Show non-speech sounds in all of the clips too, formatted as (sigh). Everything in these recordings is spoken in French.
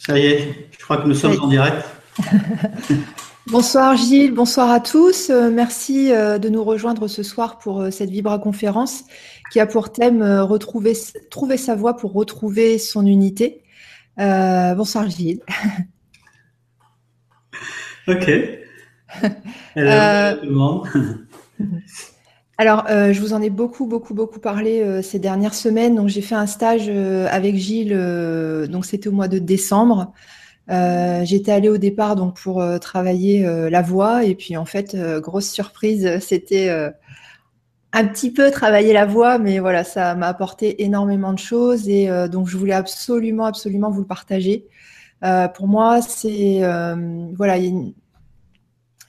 Ça y est, je crois que nous sommes en direct. (laughs) bonsoir Gilles, bonsoir à tous. Euh, merci euh, de nous rejoindre ce soir pour euh, cette Vibra conférence qui a pour thème retrouver, trouver sa voie pour retrouver son unité. bonsoir Gilles. (laughs) Ok. (laughs) Hello, tout le monde. Alors, euh, je vous en ai beaucoup, beaucoup, beaucoup parlé euh, ces dernières semaines. Donc, j'ai fait un stage euh, avec Gilles. donc, c'était au mois de décembre. J'étais allée au départ donc pour travailler la voix et puis en fait, grosse surprise, c'était un petit peu travailler la voix, mais voilà, ça m'a apporté énormément de choses et donc je voulais absolument, absolument vous le partager. pour moi, c'est voilà,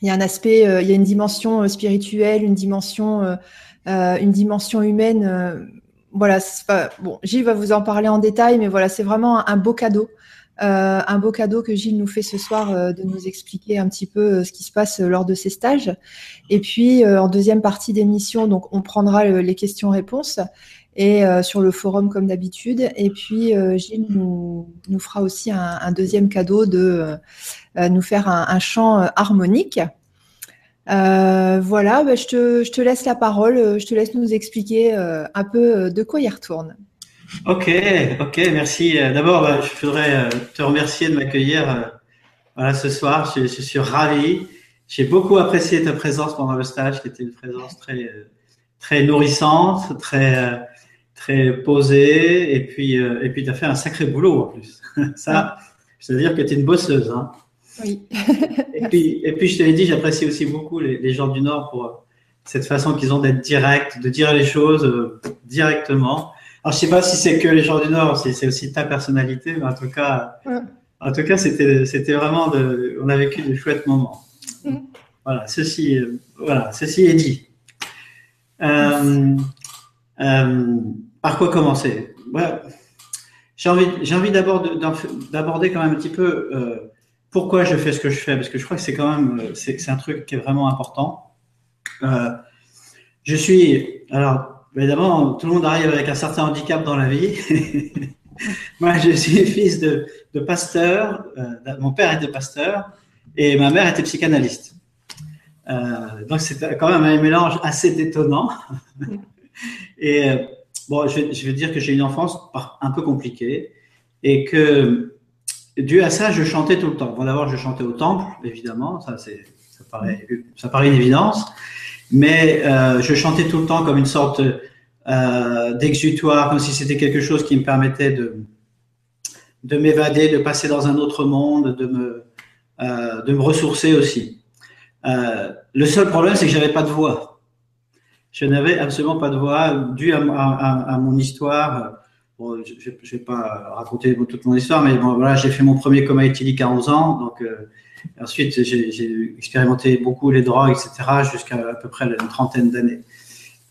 il y a un aspect, euh, il y a une dimension euh, spirituelle, une dimension, euh, une dimension humaine. voilà, bon, Gilles va vous en parler en détail, mais voilà, c'est vraiment un, beau cadeau. Un beau cadeau que Gilles nous fait ce soir de nous expliquer un petit peu ce qui se passe lors de ces stages. Et puis en deuxième partie d'émission, donc on prendra les questions-réponses et sur le forum comme d'habitude. Et puis Gilles nous, nous, fera aussi un, deuxième cadeau de nous faire un chant harmonique. Euh, voilà, bah, je, te, je, te, laisse la parole, euh, je te laisse nous expliquer euh, un peu de quoi il retourne. Ok, ok, merci. D'abord, bah, je voudrais te remercier de m'accueillir voilà, ce soir. Je, je, suis ravi. J'ai beaucoup apprécié ta présence pendant le stage, qui était une présence très, très nourrissante, très, très posée. Et puis, et puis tu as fait un sacré boulot en plus. (laughs) Ça, je veux dire que tu es une bosseuse. Hein. Oui. et, puis, et puis, je te l'ai dit, j'apprécie aussi beaucoup les, gens du Nord pour euh, cette façon qu'ils ont d'être directs, de dire les choses euh, directement. Alors, je sais pas si c'est que les gens du Nord, si c'est aussi ta personnalité, mais en tout cas, en tout cas, c'était, c'était vraiment de, on a vécu de chouettes moments. Mm. Voilà, ceci, euh, voilà, ceci est dit. par quoi commencer? J'ai envie, j'ai envie d'abord d'aborder quand même un petit peu pourquoi je fais ce que je fais Parce que je crois que c'est quand même euh, c'est, un truc qui est vraiment important. Euh, je suis alors évidemment tout le monde arrive avec un certain handicap dans la vie. (laughs) Moi, je suis fils de, pasteur. Euh, mon père était pasteur et ma mère était psychanalyste. Donc c'est quand même un mélange assez détonnant. (laughs) et bon, je je vais dire que j'ai une enfance un peu compliquée et que dû à ça, je chantais tout le temps. Bon, d'abord, je chantais au temple, évidemment, ça, ça, paraît, ça paraît une évidence, mais euh, je chantais tout le temps comme une sorte euh, d'exutoire, comme si c'était quelque chose qui me permettait de, de m'évader, de passer dans un autre monde, de me, euh, de me ressourcer aussi. Euh, le seul problème, c'est que j'avais pas de voix. Je n'avais absolument pas de voix, dû à mon histoire je ne vais pas raconter toute mon histoire, mais voilà, j'ai fait mon premier coma éthylique à 11 ans. Donc, euh, ensuite, j'ai expérimenté beaucoup les drogues, etc., jusqu'à à peu près une trentaine d'années.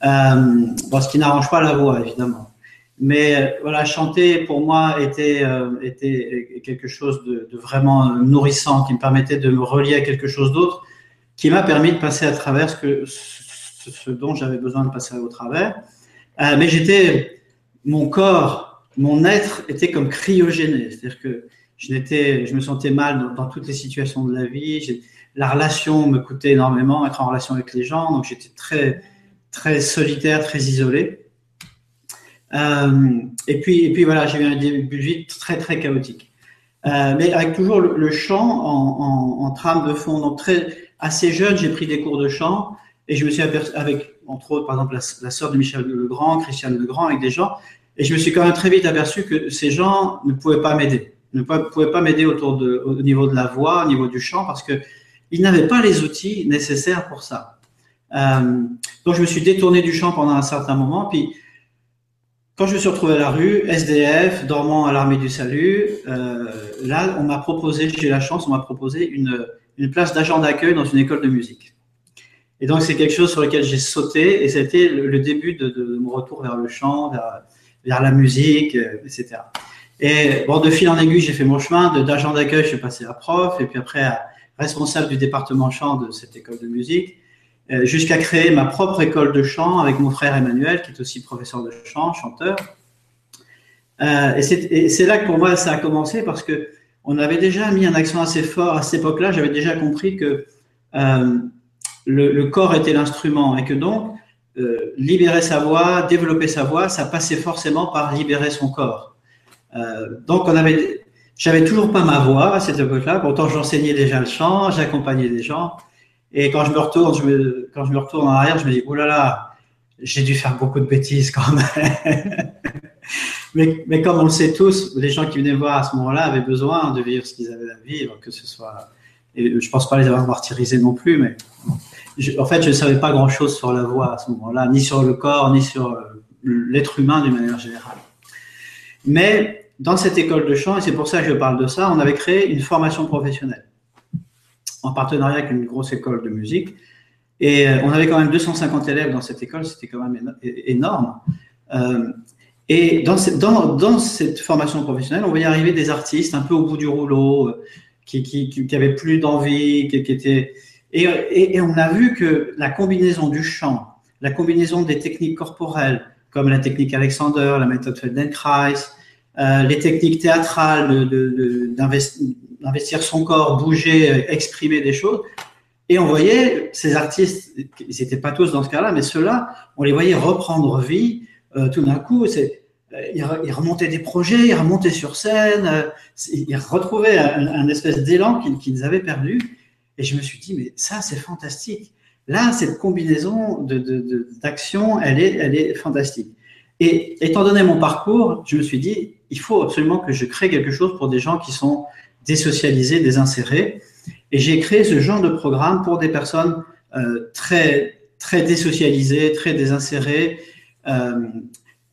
Euh, ce qui n'arrange pas la voix, évidemment. Mais euh, voilà, chanter pour moi était, était quelque chose de, vraiment nourrissant, qui me permettait de me relier à quelque chose d'autre, qui m'a permis de passer à travers ce, ce dont j'avais besoin de passer au travers. mais j'étais mon corps, mon être était comme cryogéné. C'est-à-dire que je, n'étais, je me sentais mal dans, toutes les situations de la vie. La relation me coûtait énormément, être en relation avec les gens. Donc j'étais très, très solitaire, très isolé. Euh, et puis, et puis voilà, j'ai eu un début de vie très, très chaotique. Euh, mais avec toujours le, chant en, en, trame de fond. Donc très, assez jeune, j'ai pris des cours de chant et je me suis aperçu, avec entre autres, par exemple, la, la sœur de Michel Legrand, Christiane Legrand, avec des gens, et je me suis quand même très vite aperçu que ces gens ne pouvaient pas m'aider, ne pouvaient pas m'aider autour de, au niveau de la voix, au niveau du chant, parce que ils n'avaient pas les outils nécessaires pour ça. Euh, donc je me suis détourné du chant pendant un certain moment, puis quand je me suis retrouvé à la rue, SDF, dormant à l'armée du salut, euh, là, on m'a proposé, j'ai la chance, on m'a proposé une, une place d'agent d'accueil dans une école de musique. Et donc, c'est quelque chose sur lequel j'ai sauté et c'était le, le, début de, mon retour vers le chant, vers, la musique, euh, etc. Et bon, de fil en aiguille, j'ai fait mon chemin. D'agent d'accueil, je suis passé à prof et puis après à responsable du département chant de cette école de musique, euh, jusqu'à créer ma propre école de chant avec mon frère Emmanuel, qui est aussi professeur de chant, chanteur. Euh, et c'est là que pour moi ça a commencé parce que on avait déjà mis un accent assez fort à cette époque-là. J'avais déjà compris que le, corps était l'instrument et que donc euh, libérer sa voix, développer sa voix, ça passait forcément par libérer son corps. Euh, donc on avait, j'avais toujours pas ma voix à cette époque-là. Pourtant j'enseignais déjà le chant, j'accompagnais des gens. Et quand je me retourne, quand je me retourne en arrière, je me dis oh là là, j'ai dû faire beaucoup de bêtises quand même. (laughs) mais, mais, comme on le sait tous, les gens qui venaient voir à ce moment-là avaient besoin de vivre ce qu'ils avaient à vivre, que ce soit. Et je pense pas les avoir martyrisés non plus, mais en fait, je ne savais pas grand-chose sur la voix à ce moment-là, ni sur le corps, ni sur euh, l'être humain d'une manière générale. Mais dans cette école de chant, et c'est pour ça que je parle de ça, on avait créé une formation professionnelle en partenariat avec une grosse école de musique. Et euh, on avait quand même 250 élèves dans cette école, c'était quand même énorme. Euh, et dans cette, formation professionnelle, on voyait arriver des artistes un peu au bout du rouleau, qui, qui, plus d'envie, qui étaient et, on a vu que la combinaison du chant, la combinaison des techniques corporelles, comme la technique Alexander, la méthode Feldenkrais, euh, les techniques théâtrales d'investir son corps, bouger, exprimer des choses. Et on voyait ces artistes, ils n'étaient pas tous dans ce cas-là, mais ceux-là, on les voyait reprendre vie. Euh, tout d'un coup, euh, ils remontaient des projets, ils remontaient sur scène, ils retrouvaient un, espèce d'élan qu'ils avaient perdu. Et je me suis dit, mais ça, c'est fantastique. Là, cette combinaison d'actions, de, elle, est, elle est fantastique. Et étant donné mon parcours, je me suis dit, il faut absolument que je crée quelque chose pour des gens qui sont désocialisés, désinsérés. Et j'ai créé ce genre de programme pour des personnes euh, très, très désocialisées, très désinsérées. Euh,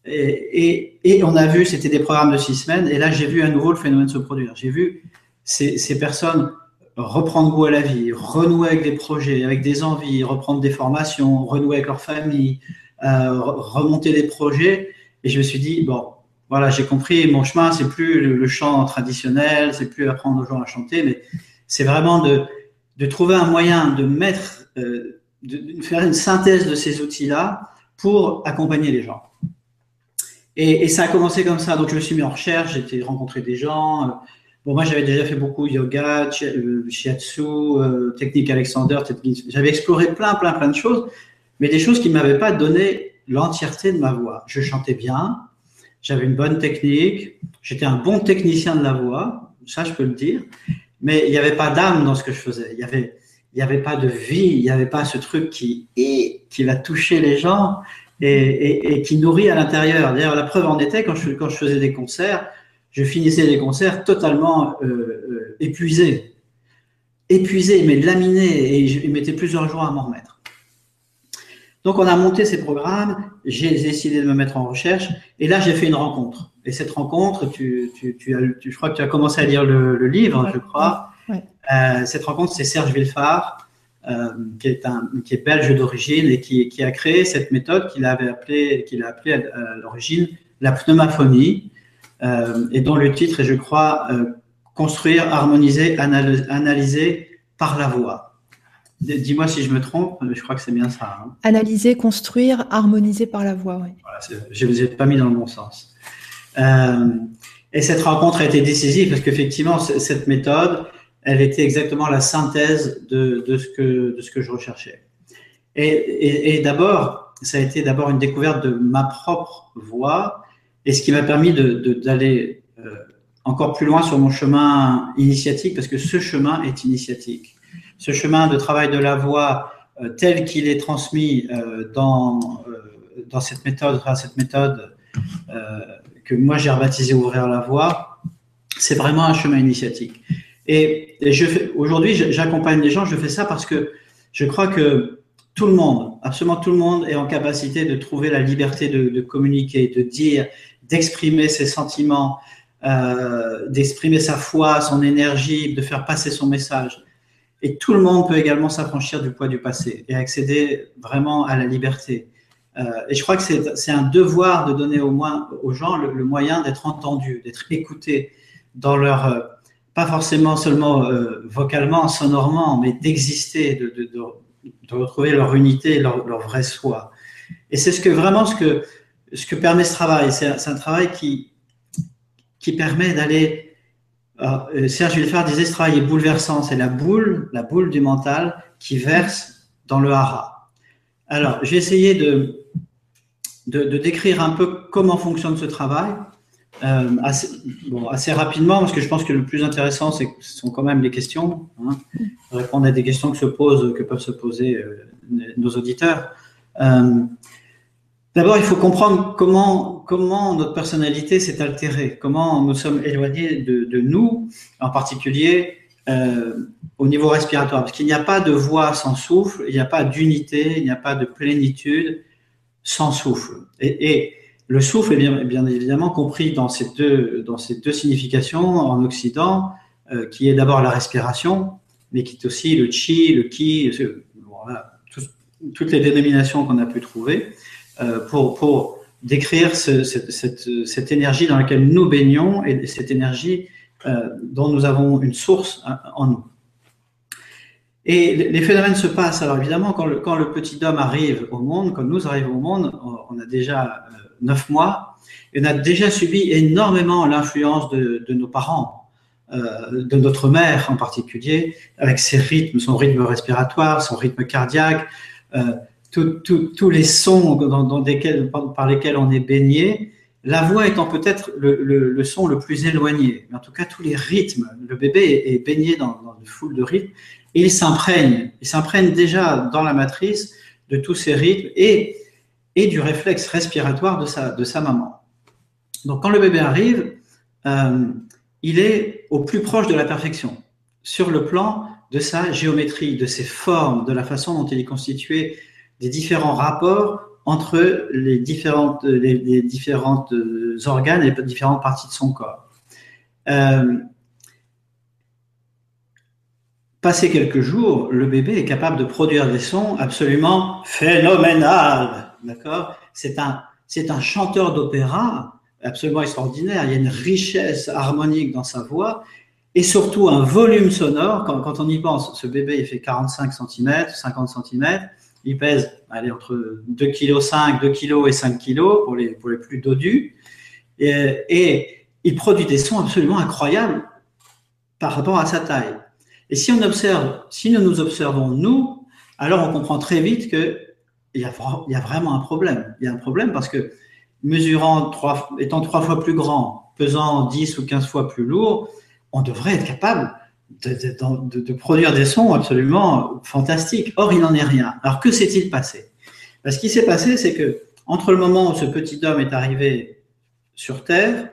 et, et, on a vu, c'était des programmes de six semaines. Et là, j'ai vu à nouveau le phénomène se produire. J'ai vu ces personnes reprendre goût à la vie, renouer avec des projets, avec des envies, reprendre des formations, renouer avec leur famille, euh, remonter des projets. Et je me suis dit, bon, voilà, j'ai compris, mon chemin, c'est plus le, chant traditionnel, c'est plus apprendre aux gens à chanter, mais c'est vraiment de, de trouver un moyen de mettre, euh, de, faire une synthèse de ces outils-là pour accompagner les gens. Et, et, ça a commencé comme ça. Donc, je me suis mis en recherche, j'ai été rencontrer des gens, Bon, moi, j'avais déjà fait beaucoup yoga, euh, shiatsu, euh, technique Alexander. J'avais exploré plein, plein, plein de choses, mais des choses qui ne m'avaient pas donné l'entièreté de ma voix. Je chantais bien, j'avais une bonne technique, j'étais un bon technicien de la voix, ça, je peux le dire, mais il n'y avait pas d'âme dans ce que je faisais. Il y avait, il n'y avait pas de vie, il n'y avait pas ce truc qui, qui va toucher les gens et, qui nourrit à l'intérieur. D'ailleurs, la preuve en était quand je faisais des concerts, je finissais les concerts totalement euh, euh, épuisé. Épuisé, mais laminé, et je mettais plusieurs jours à m'en remettre. Donc on a monté ces programmes, j'ai décidé de me mettre en recherche, et là j'ai fait une rencontre. Et cette rencontre, tu, tu, tu, as, tu, je crois que tu as commencé à lire le, livre, je crois. Euh, cette rencontre, c'est Serge Villefard, euh, qui, est un, qui est belge d'origine et qui, qui, a créé cette méthode qu'il avait appelée, qu'il a appelée à l'origine la pneumaphonie, et dont le titre est, je crois, euh, Construire, harmoniser, analyser par la voix. Dis-moi si je me trompe, mais je crois que c'est bien ça. Hein. Analyser, construire, harmoniser par la voix, oui. je ne vous ai pas mis dans le bon sens. Euh, et cette rencontre a été décisive parce qu'effectivement, cette méthode, elle était exactement la synthèse de, de, ce, que, de ce que je recherchais. Et, et, et d'abord, ça a été d'abord une découverte de ma propre voix et ce qui m'a permis d'aller euh, encore plus loin sur mon chemin initiatique, parce que ce chemin est initiatique. Ce chemin de travail de la voix euh, tel qu'il est transmis euh, dans, dans cette méthode, cette méthode que moi j'ai rebaptisé Ouvrir la voix, c'est vraiment un chemin initiatique. Et, et aujourd'hui, j'accompagne les gens, je fais ça parce que je crois que tout le monde, absolument tout le monde est en capacité de trouver la liberté de communiquer, de dire, d'exprimer ses sentiments, euh, d'exprimer sa foi, son énergie, de faire passer son message. Et tout le monde peut également s'affranchir du poids du passé et accéder vraiment à la liberté. Euh, et je crois que c'est un devoir de donner au moins aux gens le, moyen d'être entendus, d'être écoutés dans leur, euh, pas forcément seulement vocalement, sonorement, mais d'exister, de, de, de, de, retrouver leur unité, leur, leur vrai soi. Et c'est ce que vraiment ce que ce que permet ce travail. C'est un travail qui, qui permet d'aller euh, Serge Villefard disait ce travail est bouleversant, c'est la boule, la boule du mental qui verse dans le hara. Alors, j'ai essayé de, de, décrire un peu comment fonctionne ce travail, euh, assez, assez, rapidement, parce que je pense que le plus intéressant, ce sont quand même les questions, hein, répondre à des questions que, se posent, que peuvent se poser euh, nos auditeurs. D'abord, il faut comprendre comment, notre personnalité s'est altérée, comment nous sommes éloignés de, nous, en particulier euh, au niveau respiratoire. Parce qu'il n'y a pas de voix sans souffle, il n'y a pas d'unité, il n'y a pas de plénitude sans souffle. Et, le souffle est bien, évidemment compris dans ces deux, significations en Occident, euh, qui est d'abord la respiration, mais qui est aussi le chi, le ki, toutes les dénominations qu'on a pu trouver. Euh, pour, pour décrire ce, cette, cette, cette, énergie dans laquelle nous baignons et cette énergie euh, dont nous avons une source euh, en nous. Et les phénomènes se passent. Alors évidemment, quand le, quand le petit homme arrive au monde, quand nous arrivons au monde, on a déjà neuf mois et on a déjà subi énormément l'influence de, de, nos parents, de notre mère en particulier, avec ses rythmes, son rythme respiratoire, son rythme cardiaque, tous les sons dans, dans par lesquels on est baigné, la voix étant peut-être le, son le plus éloigné. Mais en tout cas, tous les rythmes, le bébé est, baigné dans, une foule de rythmes et il s'imprègne. Il s'imprègne déjà dans la matrice de tous ces rythmes et, du réflexe respiratoire de sa, de sa maman. Donc, quand le bébé arrive, euh, il est au plus proche de la perfection sur le plan de sa géométrie, de ses formes, de la façon dont il est constitué des différents rapports entre les différentes, les, les euh, organes et les différentes parties de son corps. Euh, passé quelques jours, le bébé est capable de produire des sons absolument phénoménal. D'accord? C'est un, c'est un chanteur d'opéra absolument extraordinaire. Il y a une richesse harmonique dans sa voix et surtout un volume sonore. Quand, on y pense, ce bébé fait 45 cm, 50 cm il pèse allez, entre 2,5 kg, 2 kg et 5 kg pour les, pour les plus dodus. Et, il produit des sons absolument incroyables par rapport à sa taille. Et si on observe, si nous nous observons nous, alors on comprend très vite que il y a, il y a vraiment un problème. Il y a un problème parce que mesurant trois, étant trois fois plus grand, pesant 10 ou 15 fois plus lourd, on devrait être capable de, produire des sons absolument fantastiques. Or, il n'en est rien. Alors, que s'est-il passé? Ben, Ce qui s'est passé, c'est que entre le moment où ce petit homme est arrivé sur Terre,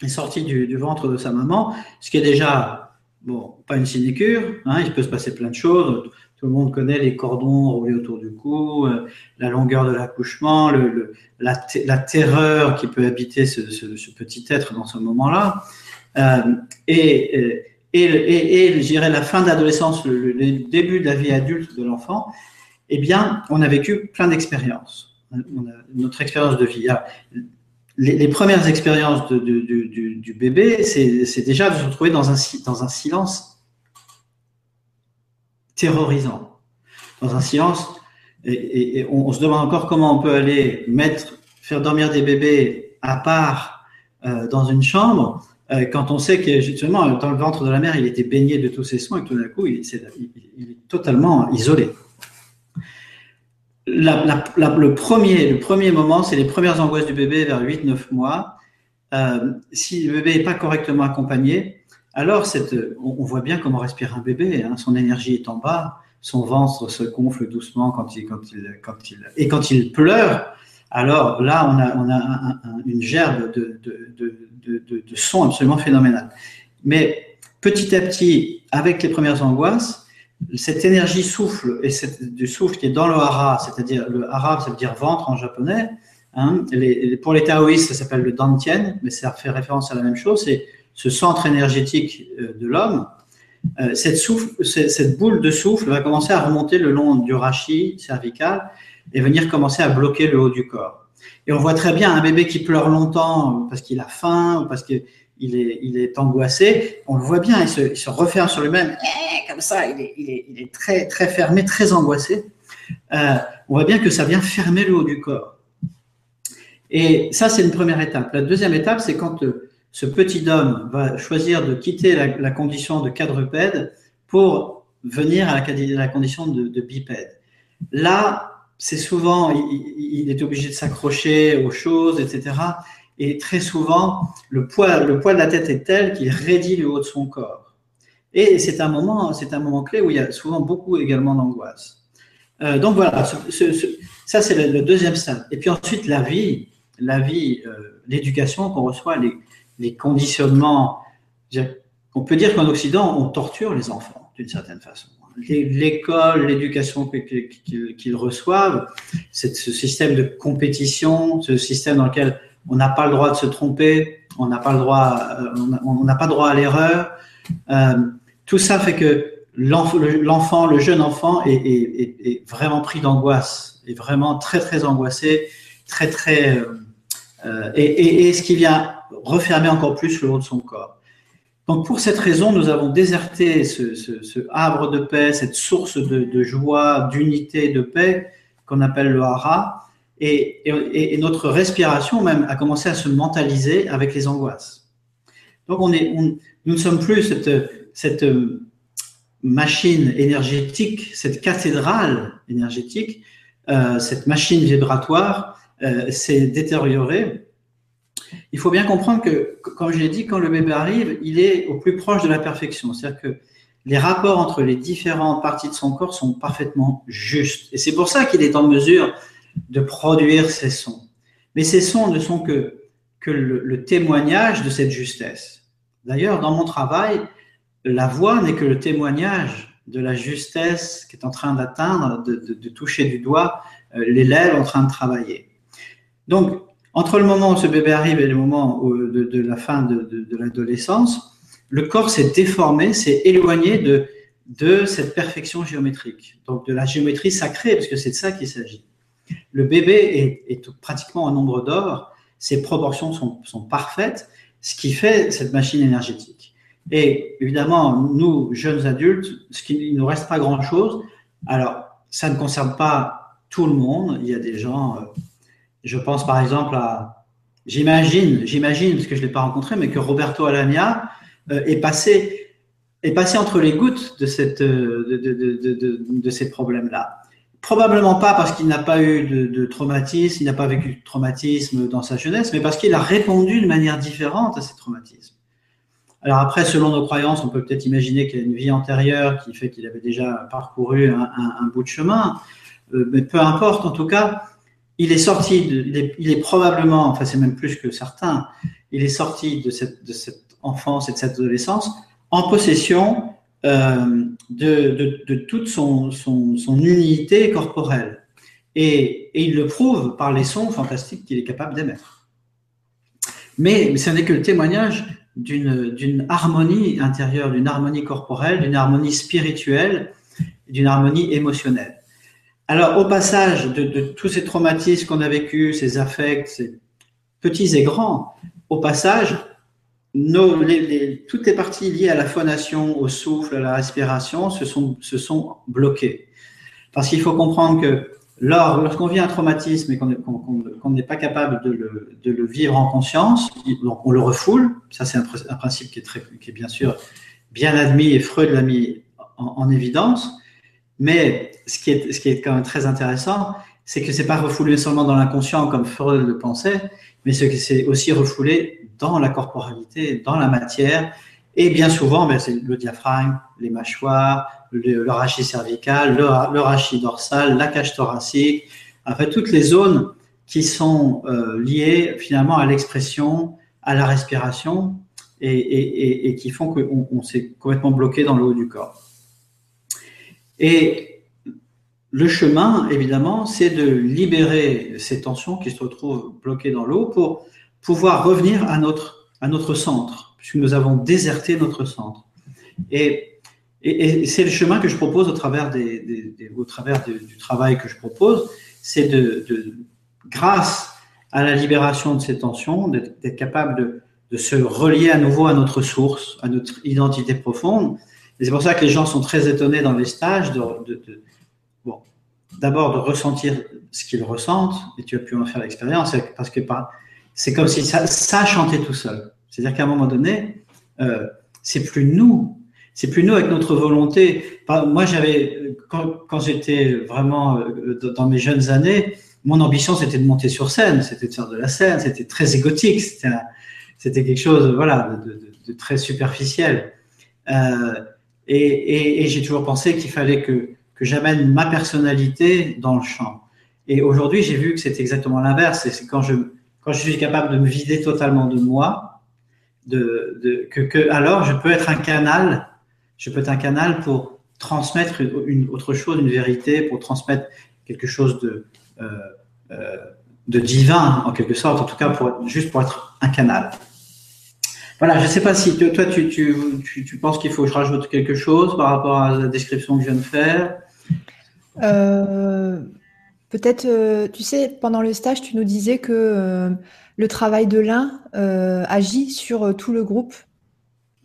est sorti du, ventre de sa maman, ce qui est déjà, bon, pas une sinécure, hein, il peut se passer plein de choses. Tout le monde connaît les cordons roulés autour du cou, euh, la longueur de l'accouchement, la, terreur qui peut habiter ce, petit être dans ce moment-là. Euh, et, et et, la fin d'adolescence, le, le, début de la vie adulte de l'enfant, eh bien, on a vécu plein d'expériences. Notre expérience de vie. les, les, premières expériences du, bébé, c'est déjà de se retrouver dans un, silence terrorisant, dans un silence. Et, on, se demande encore comment on peut aller mettre, faire dormir des bébés à part euh, dans une chambre euh, quand on sait que justement dans le ventre de la mère, il était baigné de tous ces soins et tout d'un coup, il, est, totalement isolé. Le, premier, le premier moment, c'est les premières angoisses du bébé vers 8-9 mois. Euh, si le bébé n'est pas correctement accompagné, alors on, voit bien comment respire un bébé. Hein, son énergie est en bas, son ventre se gonfle doucement quand il, quand il, quand il, et quand il pleure, alors là, on a, une gerbe de, de, son absolument phénoménal. Mais petit à petit, avec les premières angoisses, cette énergie souffle et cette, du souffle qui est dans le hara, c'est-à-dire le hara, ça veut dire ventre en japonais. Hein, pour les taoïstes, ça s'appelle le dantien, mais ça fait référence à la même chose. C'est ce centre énergétique euh, de l'homme. Euh, cette, cette boule de souffle va commencer à remonter le long du rachis cervical et venir commencer à bloquer le haut du corps. Et on voit très bien un bébé qui pleure longtemps parce qu'il a faim ou parce qu'il est, il est angoissé. On le voit bien, il se, referme sur lui-même, eh, comme ça, il est, il est, il est très, très fermé, très angoissé. Euh, on voit bien que ça vient fermer le haut du corps. Et ça, c'est une première étape. La deuxième étape, c'est quand, ce petit homme va choisir de quitter la, condition de quadrupède pour venir à la, condition de, bipède. Là, c'est souvent, il, est obligé de s'accrocher aux choses, etc. Et très souvent, le poids, le poids de la tête est tel qu'il raidit le haut de son corps. Et c'est un moment, c'est un moment clé où il y a souvent beaucoup également d'angoisse. Euh, donc voilà, ça c'est le, deuxième stade. Et puis ensuite la vie, la vie, euh, l'éducation qu'on reçoit, les, les conditionnements. On peut dire qu'en Occident, on torture les enfants d'une certaine façon. L'école, l'éducation qu'ils reçoivent, c'est ce système de compétition, ce système dans lequel on n'a pas le droit de se tromper, on n'a pas le droit, euh, on n'a pas droit à l'erreur. Euh, tout ça fait que l'enfant, le jeune enfant, est, vraiment pris d'angoisse, est vraiment très très angoissé, très très euh, et, et, ce qui vient refermer encore plus le haut de son corps. Donc pour cette raison, nous avons déserté ce, ce, ce havre de paix, cette source de, de joie, d'unité, de paix qu'on appelle le hara, et, et, notre respiration même a commencé à se mentaliser avec les angoisses. Donc on est, nous ne sommes plus cette, cette machine énergétique, cette cathédrale énergétique, euh, cette machine vibratoire euh, s'est détériorée il faut bien comprendre que, comme je l'ai dit, quand le bébé arrive, il est au plus proche de la perfection. C'est-à-dire que les rapports entre les différentes parties de son corps sont parfaitement justes. Et c'est pour ça qu'il est en mesure de produire ces sons. Mais ces sons ne sont que, le, témoignage de cette justesse. D'ailleurs, dans mon travail, la voix n'est que le témoignage de la justesse qui est en train d'atteindre, de, toucher du doigt euh, les lèvres en train de travailler. Donc, entre le moment où ce bébé arrive et le moment de, la fin de, l'adolescence, le corps s'est déformé, s'est éloigné de, cette perfection géométrique, donc de la géométrie sacrée, parce que c'est de ça qu'il s'agit. Le bébé est, pratiquement en nombre d'or, ses proportions sont, parfaites, ce qui fait cette machine énergétique. Et évidemment, nous, jeunes adultes, il ne nous reste pas grand-chose. Alors, ça ne concerne pas tout le monde. Il y a des gens euh, je pense par exemple à, j'imagine, j'imagine, parce que je ne l'ai pas rencontré, mais que Roberto Alagna euh, est, passé, est passé entre les gouttes euh, de, ces problèmes-là. Probablement pas parce qu'il n'a pas eu de, traumatisme, il n'a pas vécu de traumatisme dans sa jeunesse, mais parce qu'il a répondu de manière différente à ces traumatismes. Alors après, selon nos croyances, on peut peut-être imaginer qu'il a une vie antérieure qui fait qu'il avait déjà parcouru un bout de chemin, euh, mais peu importe, en tout cas, il est sorti, de, il, est, probablement, enfin c'est même plus que certain, il est sorti de cette, enfance et de cette adolescence en possession euh, de, toute son, unité corporelle. Et, et, il le prouve par les sons fantastiques qu'il est capable d'émettre. Mais, ce n'est que le témoignage d'une harmonie intérieure, d'une harmonie corporelle, d'une harmonie spirituelle, d'une harmonie émotionnelle. Alors, au passage de, tous ces traumatismes qu'on a vécus, ces affects, petits et grands, au passage, toutes les parties liées à la phonation, au souffle, à la respiration se sont, bloquées. Parce qu'il faut comprendre que lorsqu'on vit un traumatisme et qu'on n'est pas capable de le, vivre en conscience, on le refoule. Ça, c'est un, principe qui est bien sûr bien admis et Freud l'a mis en évidence. Mais ce qui est, ce qui est quand même très intéressant, c'est que c'est pas refoulé seulement dans l'inconscient comme Freud le pensait, mais c'est aussi refoulé dans la corporalité, dans la matière. Et bien souvent, ben, c'est le diaphragme, les mâchoires, le, rachis cervical, le, rachis dorsal, la cage thoracique, en toutes les zones qui sont euh, liées finalement à l'expression, à la respiration et, qui font qu'on on, s'est complètement bloqué dans le haut du corps. Et le chemin, évidemment, c'est de libérer ces tensions qui se retrouvent bloquées dans l'eau pour pouvoir revenir à notre, à notre centre, puisque nous avons déserté notre centre. Et, c'est le chemin que je propose au travers, des, au travers du travail que je propose, c'est de, grâce à la libération de ces tensions, d'être capable de se relier à nouveau à notre source, à notre identité profonde, et c'est pour ça que les gens sont très étonnés dans les stages de, de, bon, d'abord de ressentir ce qu'ils ressentent, et tu as pu en faire l'expérience, parce que c'est comme si ça, ça chantait tout seul. C'est-à-dire qu'à un moment donné, euh, c'est plus nous, c'est plus nous avec notre volonté. Moi, j'avais quand, quand j'étais vraiment euh, dans mes jeunes années, mon ambition c'était de monter sur scène, c'était de faire de la scène, c'était très égotique, c'était quelque chose, voilà, de, de, de très superficiel. Euh, et, j'ai toujours pensé qu'il fallait que, que j'amène ma personnalité dans le chant. Et aujourd'hui, j'ai vu que c'est exactement l'inverse. C'est quand je, quand je suis capable de me vider totalement de moi, que, alors je peux être un canal, je peux être un canal pour transmettre une, autre chose, une vérité, pour transmettre quelque chose de, euh, euh, de divin, en quelque sorte, en tout cas, juste pour être un canal. Voilà, je ne sais pas si toi, tu, tu, tu, penses qu'il faut que je rajoute quelque chose par rapport à la description que je viens de faire? Euh, Peut-être, euh, tu sais, pendant le stage, tu nous disais que euh, le travail de l'un agit sur tout le groupe.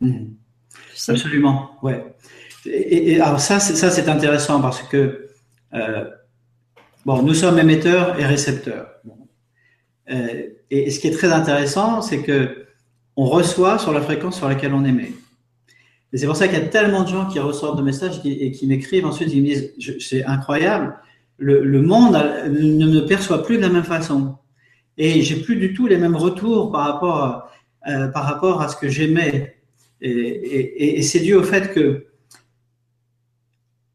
Mmh. Absolument, ouais. Et, et alors ça, c'est intéressant parce que bon, nous sommes émetteurs et récepteurs. et, et, ce qui est très intéressant, c'est que on reçoit sur la fréquence sur laquelle on émet. Et c'est pour ça qu'il y a tellement de gens qui ressortent de messages et qui, m'écrivent ensuite, ils me disent, c'est incroyable le, monde ne me perçoit plus de la même façon. Et j'ai plus du tout les mêmes retours par rapport, euh, par rapport à ce que j'aimais. Et, c'est dû au fait que,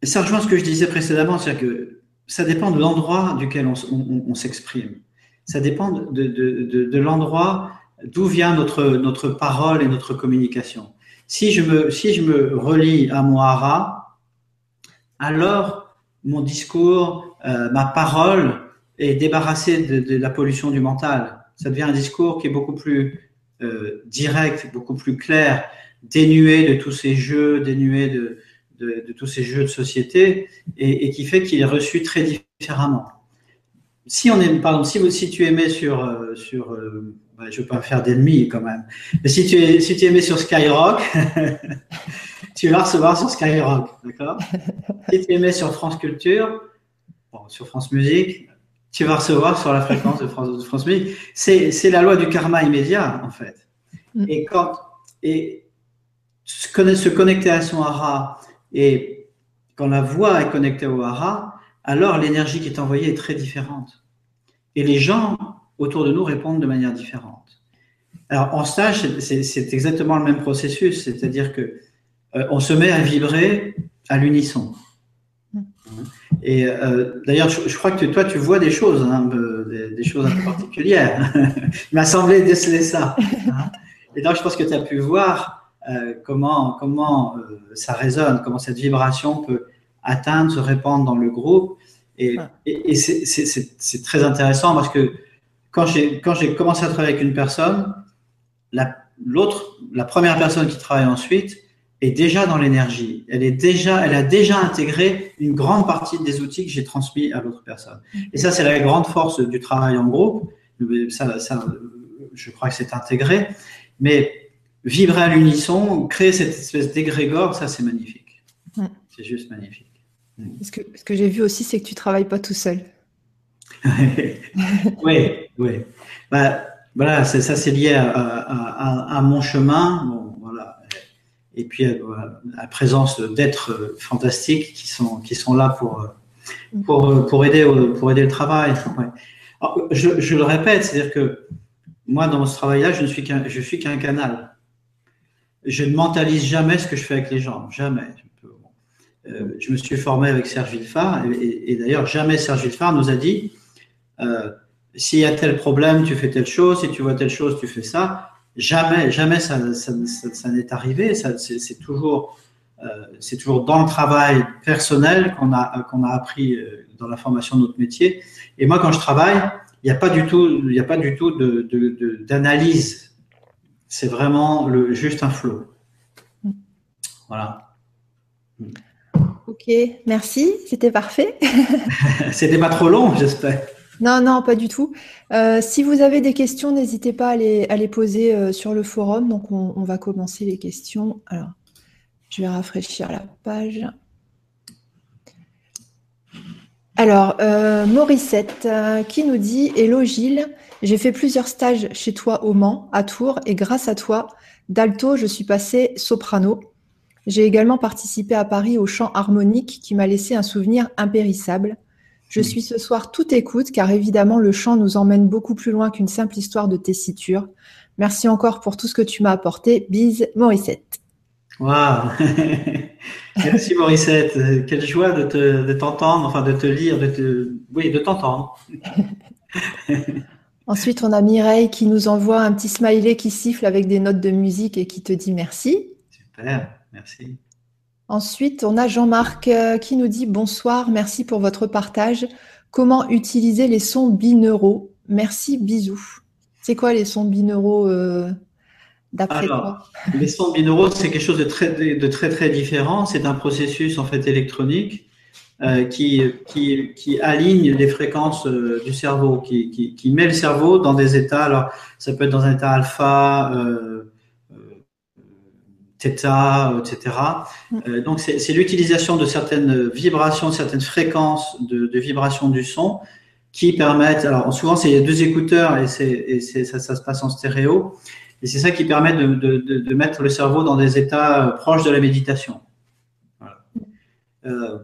ça rejoint ce que je disais précédemment, c'est-à-dire que ça dépend de l'endroit duquel on, s'exprime. Ça dépend de, de, l'endroit d'où vient notre, notre parole et notre communication. Si je me, si je me relie à Moara, alors mon discours, euh, ma parole est débarrassée de, la pollution du mental. Ça devient un discours qui est beaucoup plus euh, direct, beaucoup plus clair, dénué de tous ces jeux, dénué de, de, tous ces jeux de société, et, qui fait qu'il est reçu très différemment. Si on est, pardon, si, vous, si tu aimais sur, euh, sur bah, je ne veux pas faire d'ennemis quand même, mais si tu, es, si tu aimais sur Skyrock, (laughs) tu vas recevoir sur Skyrock, d'accord? Si tu aimais sur France Culture, sur France Musique, tu vas recevoir sur la fréquence de France, de France Musique. C'est la loi du karma immédiat, en fait. Mm. Et quand et se connecter à son hara et quand la voix est connectée au hara, alors l'énergie qui est envoyée est très différente. Et les gens autour de nous répondent de manière différente. Alors en stage, c'est exactement le même processus, c'est-à-dire que euh, on se met à vibrer à l'unisson. Et euh, d'ailleurs, je, crois que toi, tu vois des choses, hein, des, choses un peu particulières. (laughs) Il m'a semblé déceler ça. Hein. Et donc, je pense que tu as pu voir euh, comment, comment ça résonne, comment cette vibration peut atteindre, se répandre dans le groupe. Et, et, c'est très intéressant parce que quand j'ai commencé à travailler avec une personne, l'autre, la, la première personne qui travaille ensuite, est déjà dans l'énergie. Elle est déjà, elle a déjà intégré une grande partie des outils que j'ai transmis à l'autre personne. Et ça, c'est la grande force du travail en groupe. Ça, ça je crois que c'est intégré. Mais vibrer à l'unisson, créer cette espèce d'égrégore, ça, c'est magnifique. C'est juste magnifique. Ce que, ce que j'ai vu aussi, c'est que tu travailles pas tout seul. Oui, oui. Bah, voilà, ça, c'est lié à, à, à, mon chemin. Bon, et puis euh, la présence d'êtres fantastiques qui sont, qui sont là pour, pour, pour, aider, pour aider le travail. je, le répète, c'est-à-dire que moi, dans ce travail-là, je ne suis qu'un, je suis qu'un canal. Je ne mentalise jamais ce que je fais avec les gens, jamais. Euh, je me suis formé avec Serge Villefard, et, et, d'ailleurs, jamais Serge Villefard nous a dit euh, s'il y a tel problème, tu fais telle chose, si tu vois telle chose, tu fais ça. Jamais, jamais ça, ça, ça, n'est arrivé. C'est toujours, euh, c'est toujours dans le travail personnel qu'on a, qu'on a appris euh, dans la formation de notre métier. Et moi, quand je travaille, il n'y a pas du tout, il n'y a pas du tout d'analyse. De, de, c'est vraiment le, juste un flow. Voilà. Ok, merci. C'était parfait. (laughs) C'était pas trop long, j'espère. Non, non, pas du tout. Euh, si vous avez des questions, n'hésitez pas à les, poser euh, sur le forum. Donc, on, va commencer les questions. Alors, je vais rafraîchir la page. Alors, euh, Morissette qui nous dit Hello Gilles, j'ai fait plusieurs stages chez toi au Mans, à Tours, et grâce à toi, d'alto, je suis passé soprano. J'ai également participé à Paris au chant harmonique qui m'a laissé un souvenir impérissable. Je Hmm. suis ce soir tout écoute car évidemment le chant nous emmène beaucoup plus loin qu'une simple histoire de tessiture. Merci encore pour tout ce que tu m'as apporté. Bise, Morissette. Waouh (laughs) Merci Morissette. Quelle joie de te, de t'entendre, enfin de te lire, de te, oui, de t'entendre. (laughs) Ensuite, on a Mireille qui nous envoie un petit smiley qui siffle avec des notes de musique et qui te dit merci. Super, merci. Ensuite, on a Jean-Marc euh, qui nous dit bonsoir, merci pour votre partage. Comment utiliser les sons binauraux Merci, bisous. C'est quoi les sons binauraux euh, d'après toi? les sons binauraux, c'est quelque chose de très, de très, très différent. C'est un processus en fait électronique euh, qui, qui, qui aligne les fréquences euh, du cerveau, qui, qui, qui met le cerveau dans des états. Alors, ça peut être dans un état alpha, euh, euh, theta, etc. Euh, donc, c'est l'utilisation de certaines vibrations, de certaines fréquences de, de vibration du son qui permettent. Alors, souvent, c'est deux écouteurs et, c'est et ça, ça se passe en stéréo. Et c'est ça qui permet de, de, de, de mettre le cerveau dans des états euh, proches de la méditation. Voilà. Euh,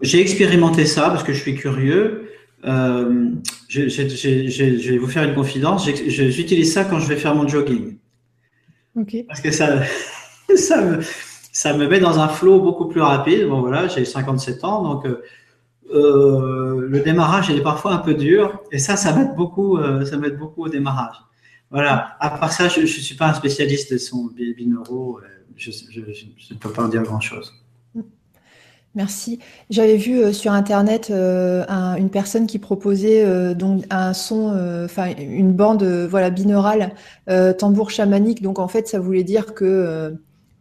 j'ai expérimenté ça parce que je suis curieux. Euh, je, je- je- je- je vais vous faire une confidence. J'utilise ça quand je vais faire mon jogging. Parce que ça, (laughs) ça, me, ça me met dans un flow beaucoup plus rapide. Bon, voilà, j'ai 57 ans, donc euh, euh, le démarrage est parfois un peu dur. Et ça, ça m'aide beaucoup, euh, beaucoup au démarrage. Voilà. À part ça, je ne suis pas un spécialiste de son bi- binauraux. Je je- je- je ne peux pas en dire grand-chose. Merci. J'avais vu euh, sur Internet euh, un- une personne qui proposait euh, donc un son, euh, enfin une bande euh, voilà binaurale euh, tambour chamanique. Donc en fait, ça voulait dire que euh,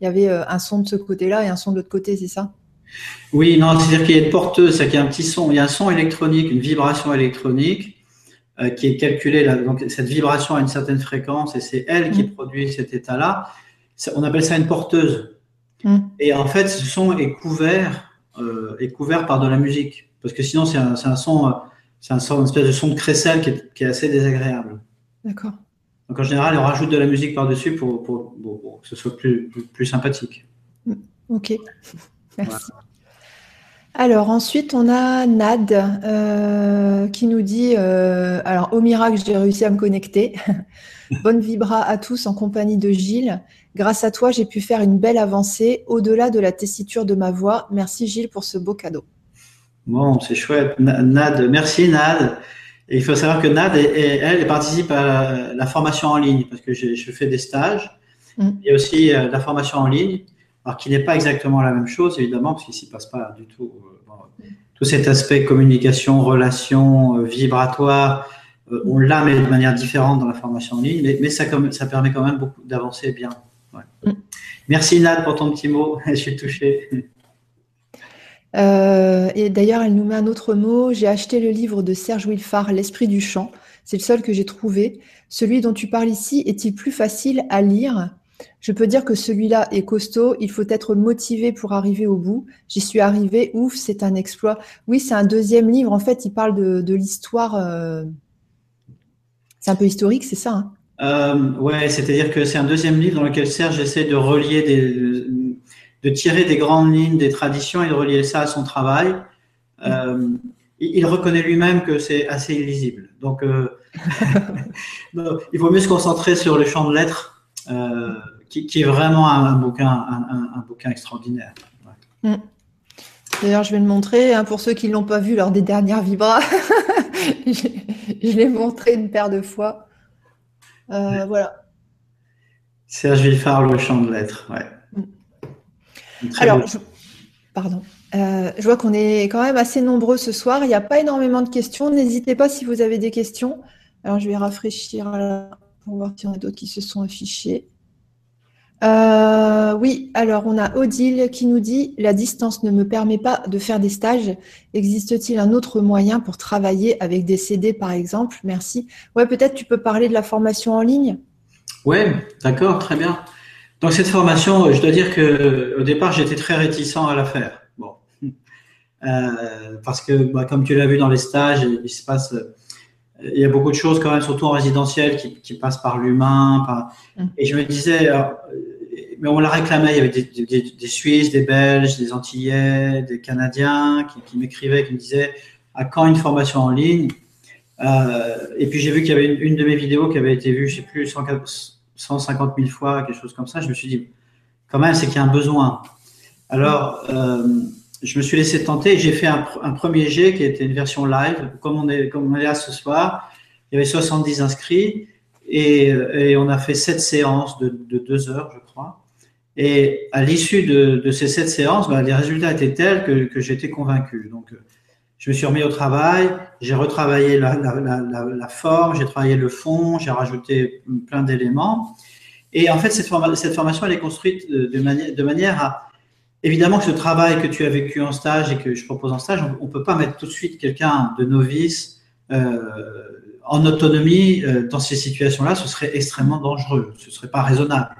il y avait euh, un son de ce côté-là et un son de l'autre côté, c'est ça? Oui, non, c'est-à-dire qu'il y a une porteuse, c'est-à-dire qu'il y a un petit son, il y a un son électronique, une vibration électronique euh, qui est calculée. Là. Donc cette vibration a une certaine fréquence et c'est elle qui Mm. produit cet état-là. Ça- On appelle ça une porteuse. Mm. Et en fait, ce son est couvert, euh, est couvert par de la musique, parce que sinon c'est un, c'est un son, euh, c'est un son, une espèce de son de crécelle qui est, qui est assez désagréable. D'accord. Donc en général, on rajoute de la musique par-dessus pour, pour, pour- pour que ce soit plus, plus, plus sympathique. Ok. (laughs) Merci. Alors ensuite, on a Nad euh, qui nous dit, euh, alors au miracle, j'ai réussi à me connecter. (laughs) Bonne vibra à tous en compagnie de Gilles. Grâce à toi, j'ai pu faire une belle avancée au-delà de la tessiture de ma voix. Merci Gilles pour ce beau cadeau. Bon, c'est chouette. Na- Nad, merci Nad. Et il faut savoir que Nad, elle, elle participe à la, formation en ligne, parce que je, fais des stages. Mm. A aussi euh, la formation en ligne, alors qui n'est pas exactement la même chose, évidemment, parce qu'il s'y passe pas du tout. euh, bon, tout cet aspect communication, relation, euh, vibratoire, on l'a, mais de manière différente dans la formation en ligne, mais, mais ça, comme- ça permet quand même beaucoup d'avancer bien. Merci Nad pour ton petit mot, (laughs) je suis touché. Euh, et d'ailleurs, elle nous met un autre mot. J'ai acheté le livre de Serge Wilfard, L'esprit du chant. C'est le seul que j'ai trouvé. Celui dont tu parles ici est-il plus facile à lire? Je peux dire que celui-là est costaud. Il faut être motivé pour arriver au bout. J'y suis arrivée. Ouf, c'est un exploit. Oui, c'est un deuxième livre. En fait, il parle de, de l'histoire. euh, C'est un peu historique, c'est ça hein? Euh, ouais, c'est-à-dire que c'est un deuxième livre dans lequel Serge essaie de relier de tirer des grandes lignes des traditions et de relier ça à son travail. Euh, il, reconnaît lui-même que c'est assez illisible. Donc, euh, (laughs) il vaut mieux se concentrer sur le champ de lettres, euh, qui, est vraiment un, bouquin, un, bouquin extraordinaire. D'ailleurs, je vais le montrer hein, pour ceux qui ne l'ont pas vu lors des dernières vibras. (laughs) je l'ai montré une paire de fois. Euh, voilà. Serge Villefard, le champ de lettres. Ouais. Très Alors, je... pardon. Euh, je vois qu'on est quand même assez nombreux ce soir. Il n'y a pas énormément de questions. N'hésitez pas si vous avez des questions. Alors, je vais rafraîchir là pour voir s'il y en a d'autres qui se sont affichés. Euh, oui, alors on a Odile qui nous dit La distance ne me permet pas de faire des stages. Existe-t-il un autre moyen pour travailler avec des CD par exemple? Merci. Ouais, peut-être tu peux parler de la formation en ligne? Ouais, d'accord, très bien. Donc cette formation, je dois dire que euh, au départ, j'étais très réticent à la faire. (laughs) Euh, parce que, bah, comme tu l'as vu dans les stages, il se passe, il y a beaucoup de choses quand même, surtout en résidentiel, qui, qui passent par l'humain. Mm. Et je me disais, mais on la réclamait. Il y avait des, des, Suisses, des Belges, des Antillais, des Canadiens qui, qui m'écrivaient, qui me disaient à quand une formation en ligne euh, Et puis j'ai vu qu'il y avait une, de mes vidéos qui avait été vue, je sais plus, 150 000 fois, quelque chose comme ça. Je me suis dit, quand même, c'est qu'il y a un besoin. Alors, euh, je me suis laissé tenter. J'ai fait un, premier jet qui était une version live, comme on est, comme on est là ce soir. Il y avait 70 inscrits et, on a fait sept séances de, de deux heures, je crois. Et à l'issue de, ces sept séances, bah, les résultats étaient tels que, j'étais convaincu. Donc, je me suis remis au travail, j'ai retravaillé la, forme, j'ai travaillé le fond, j'ai rajouté plein d'éléments. Et en fait, cette, formation, elle est construite manière, de manière à, évidemment, que ce travail que tu as vécu en stage et que je propose en stage, on ne peut pas mettre tout de suite quelqu'un de novice euh, en autonomie euh, dans ces situations-là. Ce serait extrêmement dangereux, ce serait pas raisonnable.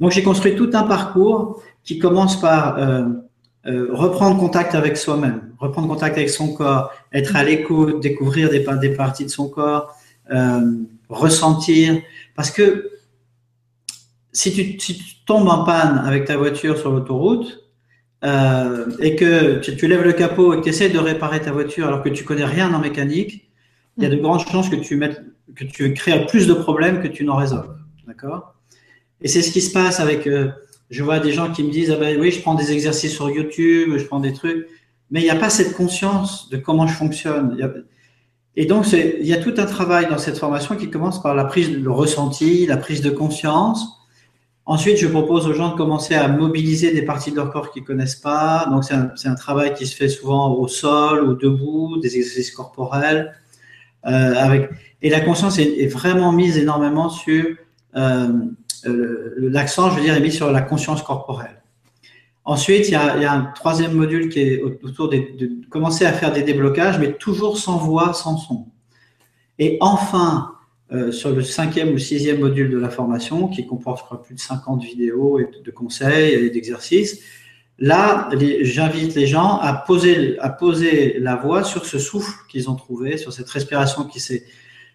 Donc j'ai construit tout un parcours qui commence par euh, reprendre contact avec soi-même, reprendre contact avec son corps, être à l'écoute, découvrir des, des, parties de son corps, ressentir. Parce que si tu, tombes en panne avec ta voiture sur l'autoroute euh, et que tu, lèves le capot et que tu essaies de réparer ta voiture alors que tu connais rien en mécanique, il y a de grandes chances que tu, mettes, que tu crées plus de problèmes que tu n'en résolves. D'accord? Et c'est ce qui se passe avec. Euh, je vois des gens qui me disent ah ben oui, je prends des exercices sur YouTube, je prends des trucs, mais il n'y a pas cette conscience de comment je fonctionne. Et donc, il y a tout un travail dans cette formation qui commence par la prise, le ressenti, la prise de conscience. Ensuite, je propose aux gens de commencer à mobiliser des parties de leur corps qu'ils connaissent pas. Donc, c'est un, travail qui se fait souvent au sol, ou debout, des exercices corporels. Euh, et la conscience est, vraiment mise énormément sur euh, euh, l'accent, je veux dire, est mis sur la conscience corporelle. Ensuite, il y, a, un troisième module qui est autour de, commencer à faire des déblocages, mais toujours sans voix, sans son. Et enfin, euh, sur le cinquième ou sixième module de la formation, qui comporte, je crois, plus de 50 vidéos et de conseils et d'exercices, là, j'invite les gens à poser, à poser la voix sur ce souffle qu'ils ont trouvé, sur cette respiration qui s'est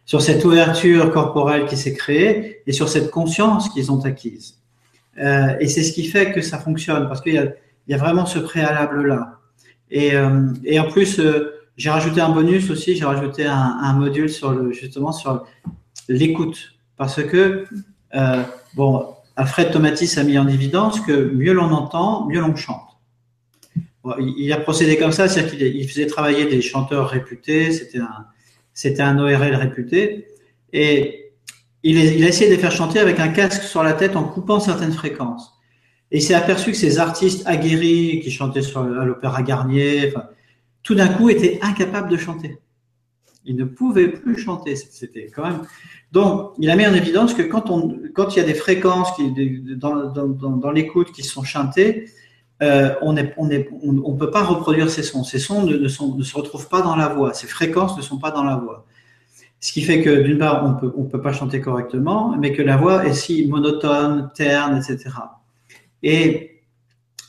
sur cette ouverture corporelle qui s'est créée et sur cette conscience qu'ils ont acquise. Euh, et c'est ce qui fait que ça fonctionne, parce qu'il y a, il y a vraiment ce préalable-là. Et, euh, et, en plus, euh, j'ai rajouté un bonus aussi, j'ai rajouté un, module sur le, justement sur l'écoute, parce que, euh, bon, Alfred Tomatis a mis en évidence que mieux l'on entend, mieux l'on chante. Il, a procédé comme ça, c'est-à-dire qu'il faisait travailler des chanteurs réputés, c'était un, c'était un ORL réputé. Et il, il, a essayé de les faire chanter avec un casque sur la tête en coupant certaines fréquences. Et il s'est aperçu que ces artistes aguerris qui chantaient à l'Opéra Garnier, enfin, tout d'un coup étaient incapables de chanter. Ils ne pouvaient plus chanter. C'était quand même. Donc, il a mis en évidence que quand, on, quand il y a des fréquences qui, dans, dans, l'écoute qui sont chantées, euh, on ne on on, peut pas reproduire ces sons. Ces sons ne, ne, sont, ne, se retrouvent pas dans la voix. Ces fréquences ne sont pas dans la voix. Ce qui fait que d'une part, on peut, on peut pas chanter correctement, mais que la voix est si monotone, terne, etc. Et,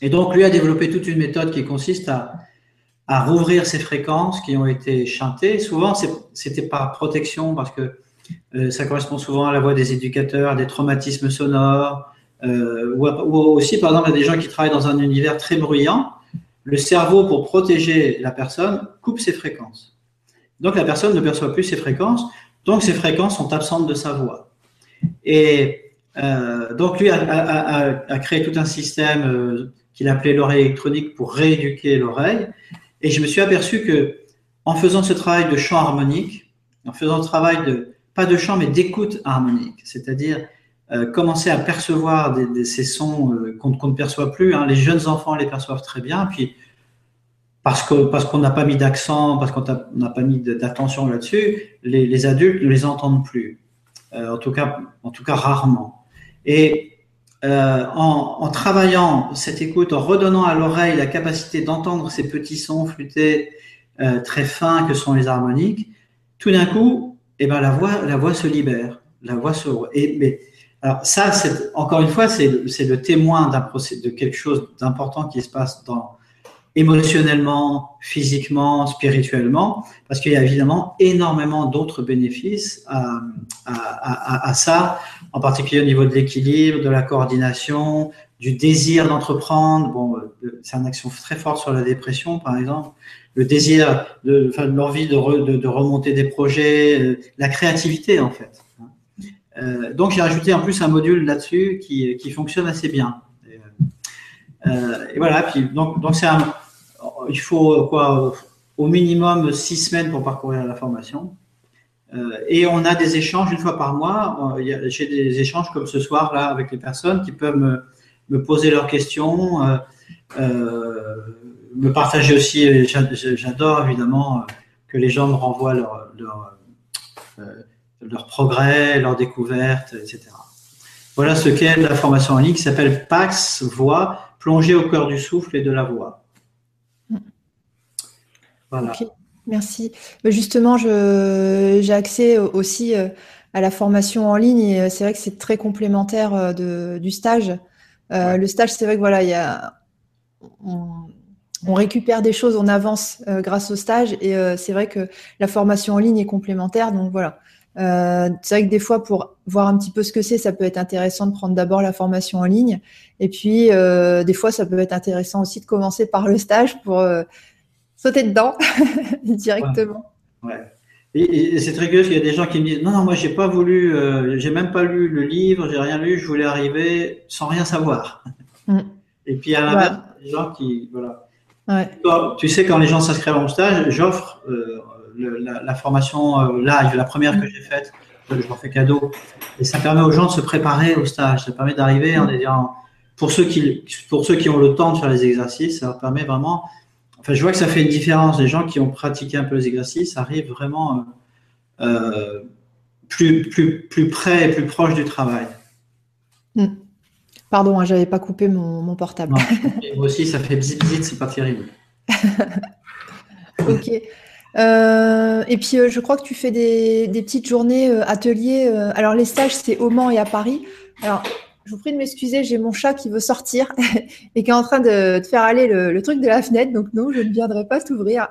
et donc, lui a développé toute une méthode qui consiste à, à rouvrir ces fréquences qui ont été chantées. Souvent, c'était par protection parce que euh, ça correspond souvent à la voix des éducateurs, à des traumatismes sonores, euh, ou, aussi, par exemple, a des gens qui travaillent dans un univers très bruyant. Le cerveau, pour protéger la personne, coupe ses fréquences. Donc la personne ne perçoit plus ses fréquences, donc ces fréquences sont absentes de sa voix. Et euh, donc lui a, a, créé tout un système qu'il appelait l'oreille électronique pour rééduquer l'oreille. Et je me suis aperçu que en faisant ce travail de chant harmonique, en faisant le travail de pas de chant mais d'écoute harmonique, c'est-à-dire euh, commencer à percevoir ces sons euh, qu'on qu ne perçoit plus. Hein. Les jeunes enfants les perçoivent très bien, puis parce que parce qu'on n'a pas mis d'accent, parce qu'on n'a pas mis d'attention là-dessus, les, les, adultes ne les entendent plus. Euh, en tout cas, en tout cas rarement. Et euh, en, en, travaillant cette écoute, en redonnant à l'oreille la capacité d'entendre ces petits sons flûtés euh, très fins que sont les harmoniques, tout d'un coup, eh ben la voix la voix se libère, la voix se et mais alors ça, encore une fois, c'est le, témoin d'un de quelque chose d'important qui se passe dans émotionnellement, physiquement, spirituellement, parce qu'il y a évidemment énormément d'autres bénéfices à, à, à, ça, en particulier au niveau de l'équilibre, de la coordination, du désir d'entreprendre. Bon, euh, c'est une action très forte sur la dépression, par exemple. Le désir, de, enfin, l'envie de, de, de, remonter des projets, euh, la créativité, en fait. Euh, donc, j'ai rajouté en plus un module là-dessus qui, qui fonctionne assez bien. Euh, et voilà, donc, donc c'est il faut quoi, au minimum six semaines pour parcourir la formation. Euh, et on a des échanges une fois par mois. Euh, j'ai des échanges comme ce soir là avec les personnes qui peuvent me, poser leurs questions, me partager aussi. J'adore évidemment que les gens me renvoient leur, leur, leur progrès, leurs découvertes, etc. Voilà ce qu'est la formation en ligne qui s'appelle Pax Voix plonger au cœur du souffle et de la voix. Voilà. merci. Justement, j'ai accès aussi euh, à la formation en ligne et euh, c'est vrai que c'est très complémentaire euh, de, du stage. Le stage, c'est vrai que voilà, il y a, on, récupère des choses, on avance grâce au stage et c'est vrai que la formation en ligne est complémentaire. Donc voilà, euh, c'est vrai que des fois, pour voir un petit peu ce que c'est, ça peut être intéressant de prendre d'abord la formation en ligne. Et puis, euh, des fois, ça peut être intéressant aussi de commencer par le stage pour euh, sauter dedans (laughs) directement. Ouais. Et, c'est très curieux, qu'il y a des gens qui me disent non, non, moi, j'ai pas voulu, j'ai même pas lu le livre, j'ai rien lu, je voulais arriver sans rien savoir. Mm. Et puis, à l'inverse, des gens qui, voilà. Ouais. Tu sais, quand les gens s'inscrivent en stage, j'offre la, formation euh, live, la première que j'ai faite, je leur fais cadeau. Et ça permet aux gens de se préparer au stage. Ça permet d'arriver en disant, pour ceux qui, pour ceux qui ont le temps de faire les exercices, ça leur permet vraiment. Enfin, je vois que ça fait une différence. Les gens qui ont pratiqué un peu les exercices arrivent vraiment euh, euh, plus, plus, plus près et plus proche du travail. Hmm. Pardon, hein, j'avais pas coupé mon, portable. moi aussi, ça fait bzit bzit, c'est pas terrible. (laughs) ok. Euh, et puis, euh, je crois que tu fais des, petites journées euh, ateliers. alors, les stages, c'est au Mans et à Paris. Alors, je vous prie de m'excuser, j'ai mon chat qui veut sortir (laughs) et qui est en train de, faire aller le, truc de la fenêtre. Donc, non, je ne viendrai pas t'ouvrir.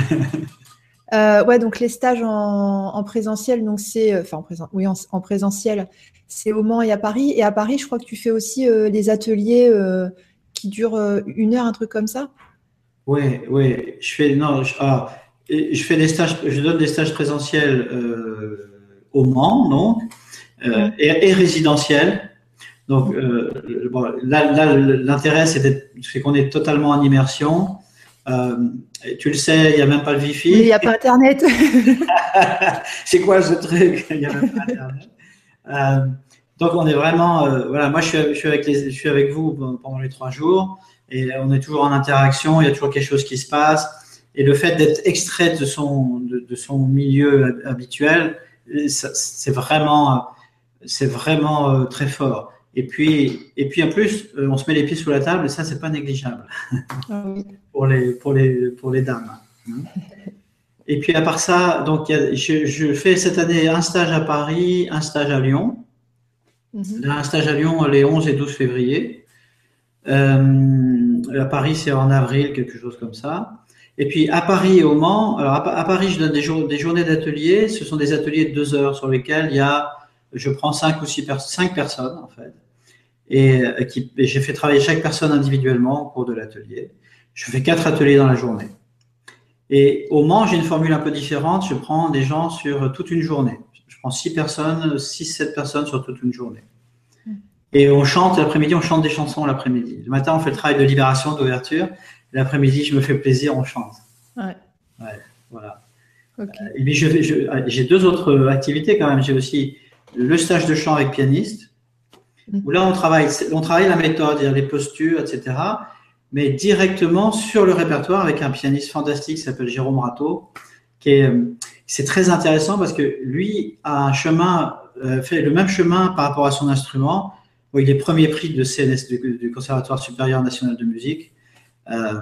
(laughs) ouais, donc les stages en, présentiel, donc c'est, enfin, en, présent, oui, en, présentiel, c'est au Mans et à Paris. Et à Paris, je crois que tu fais aussi des ateliers qui durent une heure, un truc comme ça. Oui, oui. Je fais, non, ah, je fais des stages, je donne des stages présentiels euh, au Mans, donc, euh, et, résidentiels. Donc euh, là, l'intérêt, c'est qu'on est totalement en immersion. tu le sais, il n'y a même pas le Wi-Fi. Il n'y a pas Internet. (laughs) c'est quoi ce truc? Il n'y a même pas Internet. donc on est vraiment, voilà, moi je suis, je suis, avec les, je suis avec vous pendant les trois jours et on est toujours en interaction. Il y a toujours quelque chose qui se passe. Et le fait d'être extrait de son, de, son milieu habituel, c'est vraiment, c'est vraiment euh, très fort. Et puis, et puis en plus, euh, on se met les pieds sous la table, et ça, c'est pas négligeable ah (laughs) pour, les, pour, les, pour les dames. Hein. Et puis à part ça, donc je, je, fais cette année un stage à Paris, un stage à Lyon. Mm-hmm. Un stage à Lyon les 11 et 12 février. Euh, à Paris, c'est en avril, quelque chose comme ça. Et puis à Paris et au Mans, alors à, Paris, je donne des, des journées d'ateliers. Ce sont des ateliers de deux heures sur lesquels il y a, je prends cinq ou six cinq personnes en fait, et, euh, qui, j'ai fait travailler chaque personne individuellement au cours de l'atelier. Je fais quatre ateliers dans la journée. Et au Mans, j'ai une formule un peu différente. Je prends des gens sur toute une journée. Je prends six personnes, six, sept personnes sur toute une journée. Hmm. Et on chante l'après-midi, on chante des chansons l'après-midi. Le matin, on fait le travail de libération, d'ouverture. L'après-midi, je me fais plaisir, on chante. Ouais. ouais voilà. Euh, et puis, j'ai deux autres activités quand même. J'ai aussi le stage de chant avec pianiste, où là, on travaille, on travaille la méthode, les postures, etc. Mais directement sur le répertoire avec un pianiste fantastique qui s'appelle Jérôme Rateau, qui est, c'est très intéressant parce que lui a un chemin, euh, fait le même chemin par rapport à son instrument. Où il est premier prix de CNS du Conservatoire supérieur national de musique. Euh,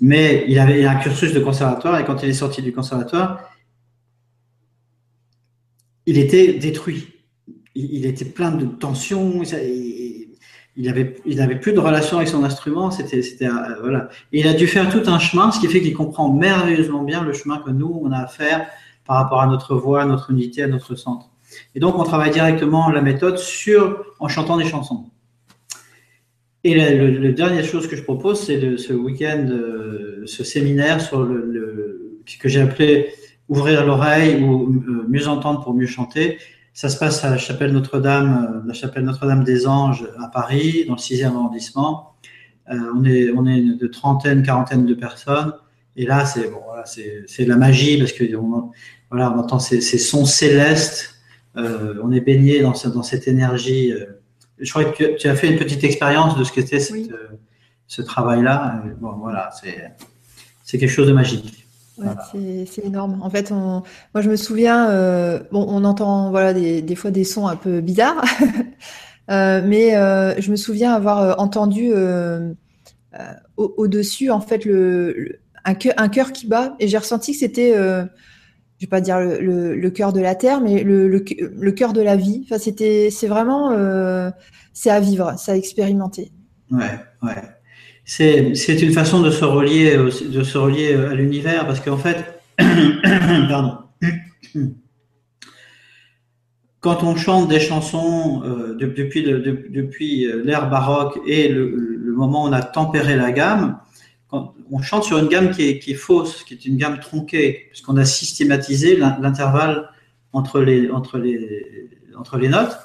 mais il avait un cursus de conservatoire et quand il est sorti du conservatoire, il était détruit. Il, était plein de tensions. il n'avait il avait plus de relation avec son instrument. C'était, c'était euh, voilà. Il a dû faire tout un chemin, ce qui fait qu'il comprend merveilleusement bien le chemin que nous on a à faire par rapport à notre voix, à notre unité, à notre centre. Et donc on travaille directement la méthode sur en chantant des chansons. Et la, le, dernière chose que je propose, c'est de, ce week-end, euh, ce séminaire sur le, le que j'ai appelé ouvrir l'oreille ou euh, mieux entendre pour mieux chanter. Ça se passe à la chapelle Notre-Dame, euh, la chapelle Notre-Dame des Anges à Paris, dans le 6e arrondissement. Euh, on est on est de trentaine, quarantaine de personnes. Et là, c'est bon, voilà, c'est la magie parce que voilà, on entend ces, ces sons célestes. Euh, on est baigné dans, dans cette énergie. Je crois que tu, tu, as fait une petite expérience de ce qu'était oui. ce travail-là. Bon, voilà, c'est quelque chose de magique. Ouais, c'est énorme. En fait, on, moi, je me souviens, euh, bon, on entend voilà des, des, fois des sons un peu bizarres, (laughs) euh, mais euh, je me souviens avoir euh, entendu euh, euh, au-dessus, en fait, le, le, un, cœur, un cœur qui bat, et j'ai ressenti que c'était, je vais pas dire le, cœur de la terre, mais le, cœur de la vie. Enfin, c'était, c'est vraiment, c'est à vivre, c'est à expérimenter. Ouais, ouais c'est une façon de se relier, de se relier à l'univers parce qu'en fait, (coughs) pardon, quand on chante des chansons euh, de, depuis l'ère baroque et le, moment où on a tempéré la gamme, quand on chante sur une gamme qui est, qui est fausse, qui est une gamme tronquée, puisqu'on a systématisé l'intervalle entre les, entre, les, entre les notes.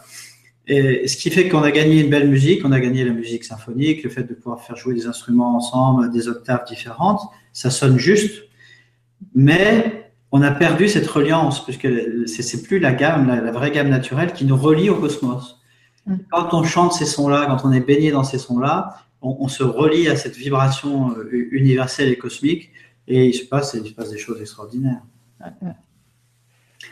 Et ce qui fait qu'on a gagné une belle musique, on a gagné la musique symphonique, le fait de pouvoir faire jouer des instruments ensemble des octaves différentes, ça sonne juste, mais on a perdu cette reliance, puisque c'est plus la gamme, la, la, vraie gamme naturelle qui nous relie au cosmos. Mm. Quand on chante ces sons-là, quand on est baigné dans ces sons-là, on, on, se relie à cette vibration euh, universelle et cosmique, et il se passe, il se passe des choses extraordinaires.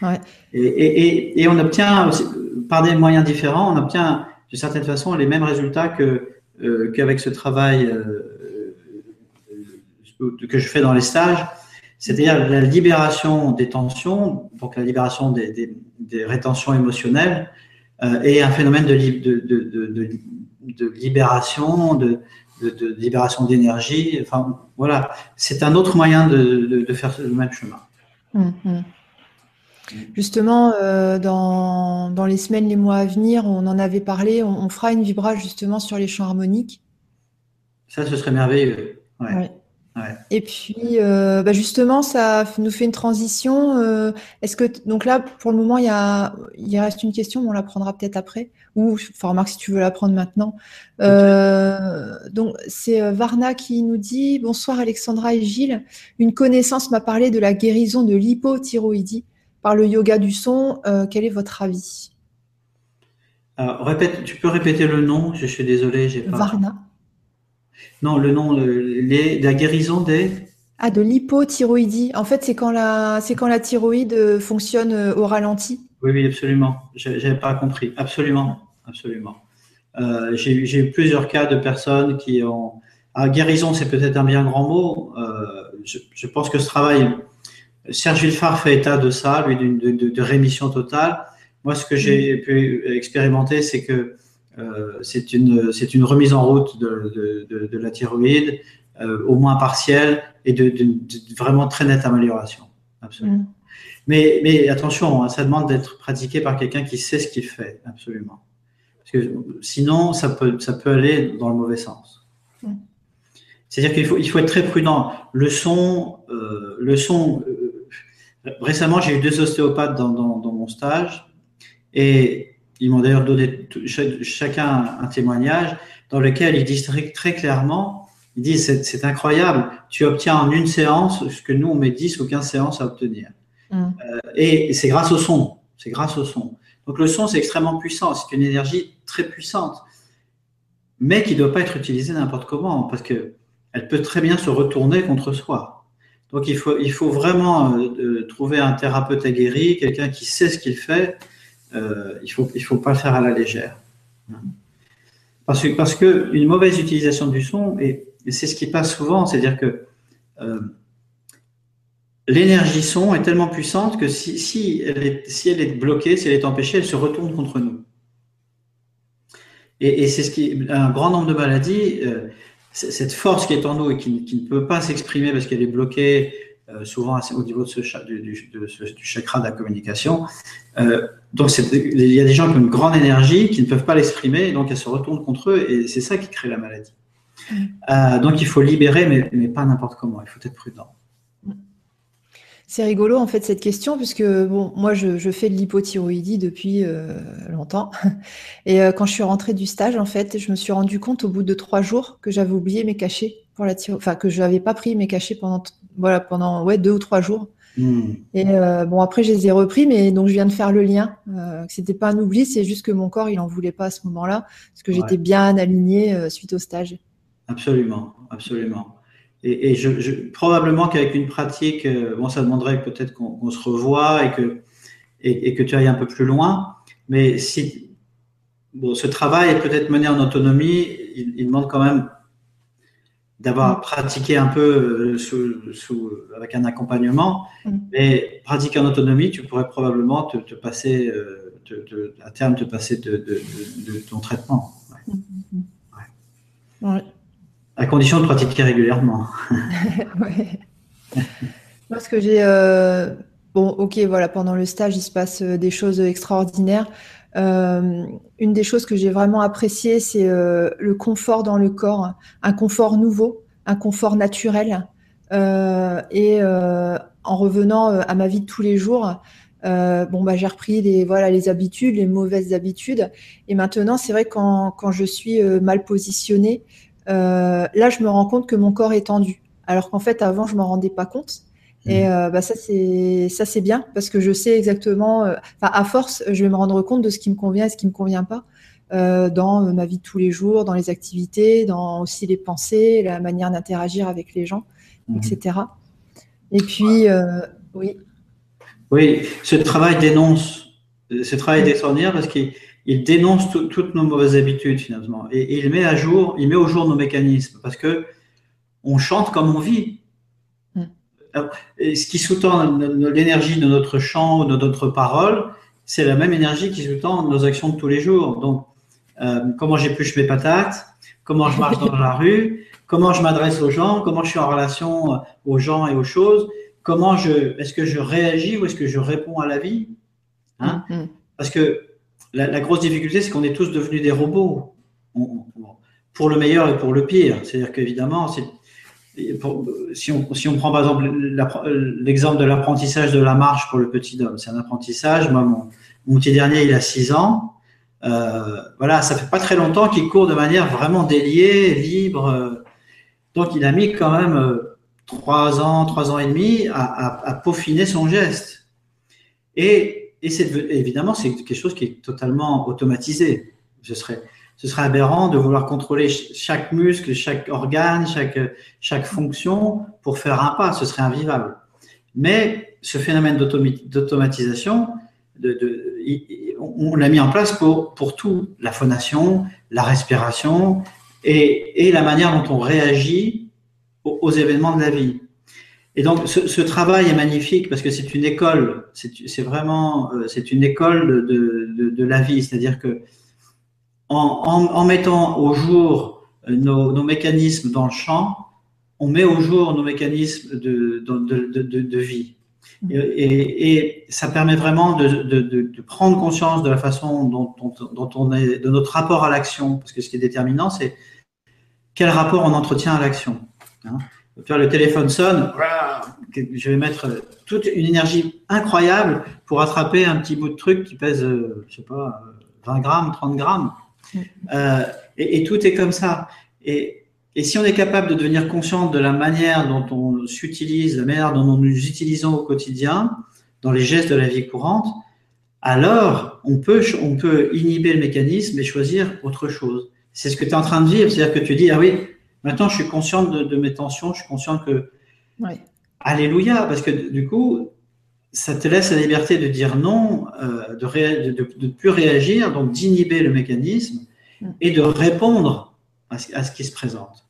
Ouais. Et, et, et, on obtient, aussi, par des moyens différents, on obtient d'une certaine façon les mêmes résultats que euh, qu'avec ce travail euh, que je fais dans les stages, c'est-à-dire la libération des tensions, donc la libération des, des, des rétentions émotionnelles, euh, et un phénomène de, de, de, de, de libération, de, de, libération d'énergie. Enfin, voilà, c'est un autre moyen de, de, faire le même chemin. Mmh, mmh. Justement, euh, dans, dans, les semaines, les mois à venir, on en avait parlé, on, on, fera une vibrage justement sur les champs harmoniques. Ça, ce serait merveilleux. Ouais. Ouais. Ouais. Et puis, euh, bah justement, ça nous fait une transition. Euh, Est-ce que, donc là, pour le moment, il, y a, il reste une question, mais on la prendra peut-être après. Ou, enfin, remarque si tu veux la prendre maintenant. Euh, donc, c'est euh, Varna qui nous dit Bonsoir Alexandra et Gilles. Une connaissance m'a parlé de la guérison de l'hypothyroïdie par le yoga du son. Euh, quel est votre avis? Alors, répète, Tu peux répéter le nom? Je suis désolé, j'ai pas. Varna. Non, le nom, le, les, la guérison des. Ah, de l'hypothyroïdie. En fait, c'est quand la, c'est quand la thyroïde fonctionne au ralenti. Oui, oui, absolument. J'avais pas compris. Absolument, absolument. Euh, j'ai eu plusieurs cas de personnes qui ont. Ah, guérison, c'est peut-être un bien grand mot. Euh, je, je, pense que ce travail Serge Villefard fait état de ça, lui, de, de, de rémission totale. Moi, ce que j'ai pu expérimenter, c'est que euh, c'est une, remise en route de, de, de la thyroïde, euh, au moins partielle, et de, vraiment très nette amélioration. Absolument. Mm. Mais, mais attention, hein, ça demande d'être pratiqué par quelqu'un qui sait ce qu'il fait, absolument. Sinon, ça peut, ça peut aller dans le mauvais sens. Mm. C'est-à-dire qu'il faut, il faut être très prudent. Le son, euh, le son Récemment, j'ai eu deux ostéopathes dans, dans, dans, mon stage et ils m'ont d'ailleurs donné chacun un témoignage dans lequel ils disent très, très clairement, ils disent c'est incroyable, tu obtiens en une séance ce que nous on met 10 ou 15 séances à obtenir. Mmh. Euh, et c'est grâce au son, c'est grâce au son. Donc le son c'est extrêmement puissant, c'est une énergie très puissante, mais qui ne doit pas être utilisée n'importe comment parce que elle peut très bien se retourner contre soi. Donc il faut, il faut vraiment euh, trouver un thérapeute aguerri, quelqu'un qui sait ce qu'il fait. Euh, il faut, il faut pas le faire à la légère. Parce que, parce que une mauvaise utilisation du son, et, c'est ce qui passe souvent, c'est-à-dire que euh, l'énergie son est tellement puissante que si, si, elle est, si elle est bloquée, si elle est empêchée, elle se retourne contre nous. Et, c'est ce qui, un grand nombre de maladies, euh, cette force qui est en nous et qui, ne peut pas s'exprimer parce qu'elle est bloquée euh, souvent au niveau de ce, du, du, du, chakra de la communication. Euh, donc il y a des gens qui ont une grande énergie qui ne peuvent pas l'exprimer, donc elles se retournent contre eux, et c'est ça qui crée la maladie. Euh, donc il faut libérer, mais, mais pas n'importe comment. Il faut être prudent. C'est rigolo en fait cette question puisque bon moi je, fais de l'hypothyroïdie depuis euh, longtemps (laughs) et euh, quand je suis rentrée du stage en fait je me suis rendu compte au bout de trois jours que j'avais oublié mes cachets pour la enfin que je n'avais pas pris mes cachets pendant voilà pendant ouais deux ou trois jours hmm. et euh, bon après je les ai repris mais donc je viens de faire le lien c'était pas un oubli c'est juste que mon corps il en voulait pas à ce moment-là parce que j'étais bien alignée suite au stage. Absolument absolument. Et, je, probablement qu'avec une pratique, euh, bon, ça demanderait peut-être qu'on se revoie et que, et, que tu ailles un peu plus loin. Mais si bon, ce travail est peut-être mené en autonomie, il, demande quand même d'avoir mm. pratiqué un peu euh, sous, sous, avec un accompagnement. Mm. Mais pratiquer en autonomie, tu pourrais probablement te, te passer, euh, te, à terme, te passer de, de, de ton traitement. Ouais. Mm, ouais. À condition de pratiquer régulièrement. (laughs) Parce que j'ai. Euh, bon, ok, voilà, pendant le stage, il se passe euh, des choses extraordinaires. Euh, une des choses que j'ai vraiment appréciées, c'est le confort dans le corps, un confort nouveau, un confort naturel. et en revenant à ma vie de tous les jours, bon bah j'ai repris les voilà les habitudes, les mauvaises habitudes. Et maintenant, c'est vrai quand, quand je suis mal positionnée, euh, là, je me rends compte que mon corps est tendu. Alors qu'en fait, avant, je m'en rendais pas compte. Et mmh. euh, bah, ça, c'est ça, c'est bien parce que je sais exactement. Euh, à force, je vais me rendre compte de ce qui me convient et ce qui me convient pas dans ma vie de tous les jours, dans les activités, dans aussi les pensées, la manière d'interagir avec les gens, mmh. etc. Et puis, oui. Oui, ce travail dénonce, ce travail mmh. parce qu'il il dénonce toutes nos mauvaises habitudes finalement et, il met à jour, il met au jour nos mécanismes parce que on chante comme on vit. Mm. Et ce qui sous-tend l'énergie de notre chant ou de notre parole, c'est la même énergie qui sous-tend nos actions de tous les jours. Donc, euh, comment j'épluche mes patates, comment je marche dans la (laughs) rue, comment je m'adresse aux gens, comment je suis en relation euh, aux gens et aux choses, comment je, est-ce que je réagis ou est-ce que je réponds à la vie, hein? Mm, mm. Parce que la, grosse difficulté, c'est qu'on est tous devenus des robots, pour le meilleur et pour le pire. C'est-à-dire qu'évidemment, si on, si on prend par exemple l'exemple de l'apprentissage de la marche pour le petit homme, c'est un apprentissage. Moi, mon, petit dernier, il a 6 ans. Euh, voilà, ça fait pas très longtemps qu'il court de manière vraiment déliée, libre. Donc, il a mis quand même euh, trois ans, trois ans et demi à, à peaufiner son geste. Et et évidemment, c'est quelque chose qui est totalement automatisé. Ce serait, aberrant de vouloir contrôler chaque muscle, chaque organe, chaque, chaque fonction pour faire un pas. Ce serait invivable. Mais ce phénomène d'automatisation, on l'a mis en place pour, pour tout, la phonation, la respiration et la manière dont on réagit aux événements de la vie. Et donc, ce, travail est magnifique parce que c'est une école, c'est vraiment, euh, c'est une école de, la vie. C'est-à-dire que en, mettant au jour euh, nos, mécanismes dans le champ, on met au jour nos mécanismes de, vie. Mmh. Et, ça permet vraiment de, prendre conscience de la façon dont, on est, de notre rapport à l'action. Parce que ce qui est déterminant, c'est quel rapport on entretient à l'action. Hein. Tu vois, le téléphone sonne, je vais mettre toute une énergie incroyable pour attraper un petit bout de truc qui pèse, euh, je sais pas, 20 grammes, 30 grammes. Mm. Euh, et, tout est comme ça. Et, et, si on est capable de devenir conscient de la manière dont on s'utilise, la manière dont nous nous utilisons au quotidien, dans les gestes de la vie courante, alors on peut, on peut inhiber le mécanisme et choisir autre chose. C'est ce que tu es en train de vivre. C'est-à-dire que tu dis, ah oui, Maintenant, je suis consciente de, mes tensions, je suis consciente que. Alléluia, parce que du coup, ça te laisse la liberté de dire non, euh, de ne plus réagir, donc d'inhiber le mécanisme mm. et de répondre à ce, qui se présente.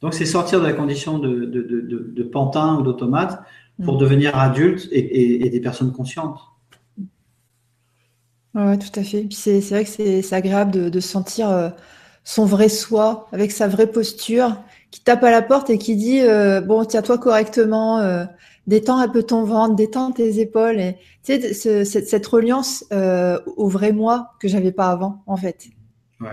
Donc, c'est sortir de la condition de, pantin ou d'automate pour mm. devenir adulte et, des personnes conscientes. Ouais, tout à fait. C'est vrai que c'est agréable de, de sentir euh, son vrai soi, avec sa vraie posture, qui tape à la porte et qui dit euh, bon, tiens-toi correctement, euh, détends un peu ton ventre, détends tes épaules. Et tu sais, ce- cette, cette reliance euh, au vrai moi que j'avais pas avant, en fait. Ouais.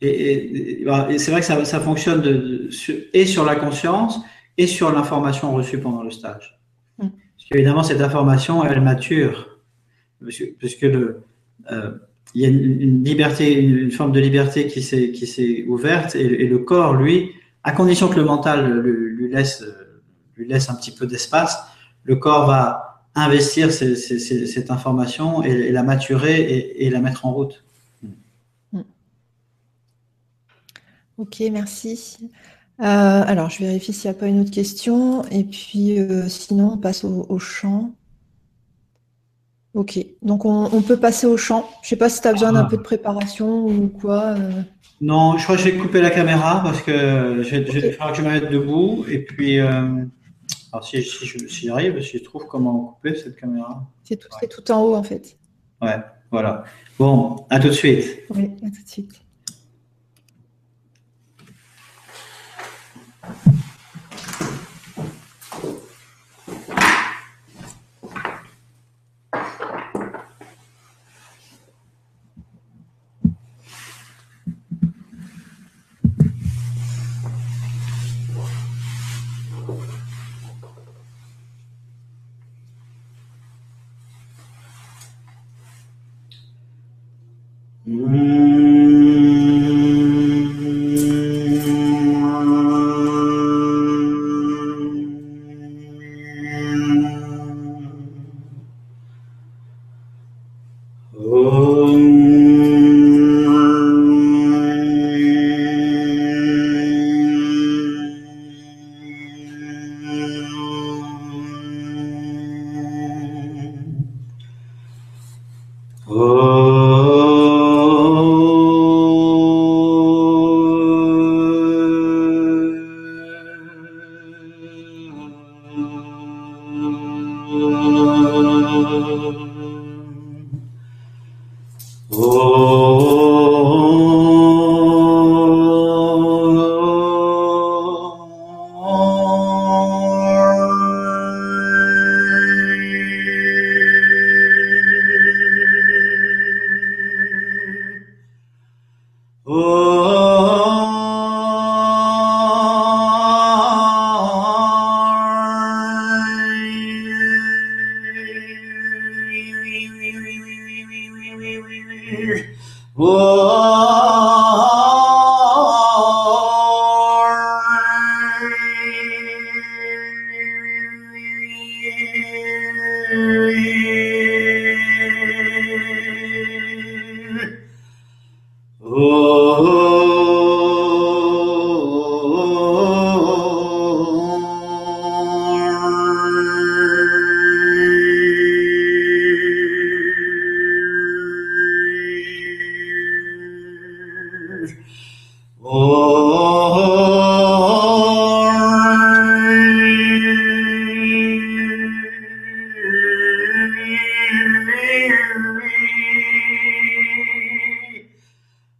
Et, et- et- bah, c'est vrai que ça, ça fonctionne de- de- sur- et sur la conscience et sur l'information reçue pendant le stage. Mm. Parce qu'évidemment, cette information, elle mature. Parce que, parce que le, il y a une, une liberté, une, une forme de liberté qui s'est, qui s'est ouverte et, et le corps, lui, à condition que le mental lui, lui laisse, euh, lui laisse un petit peu d'espace, le corps va investir ces- ces- ces- cette information et, et la maturer et, et la mettre en route. Ok, merci. Euh, alors, je vérifie s'il n'y a pas une autre question. Et puis, euh, sinon, on passe au, au chant. Ok, donc on, on peut passer au chant. Je sais pas si tu as besoin d'un Ah. peu de préparation ou quoi. euh. Non, je crois que je vais couper la caméra parce que je vais, je vais- Ok. il faudra que je me mette debout. Et puis, euh, alors si, si si j'y arrive, si je trouve comment couper cette caméra. C'est tout, c'est tout en haut, en fait. Ouais, voilà. Bon, à tout de suite. Oui, à tout de suite.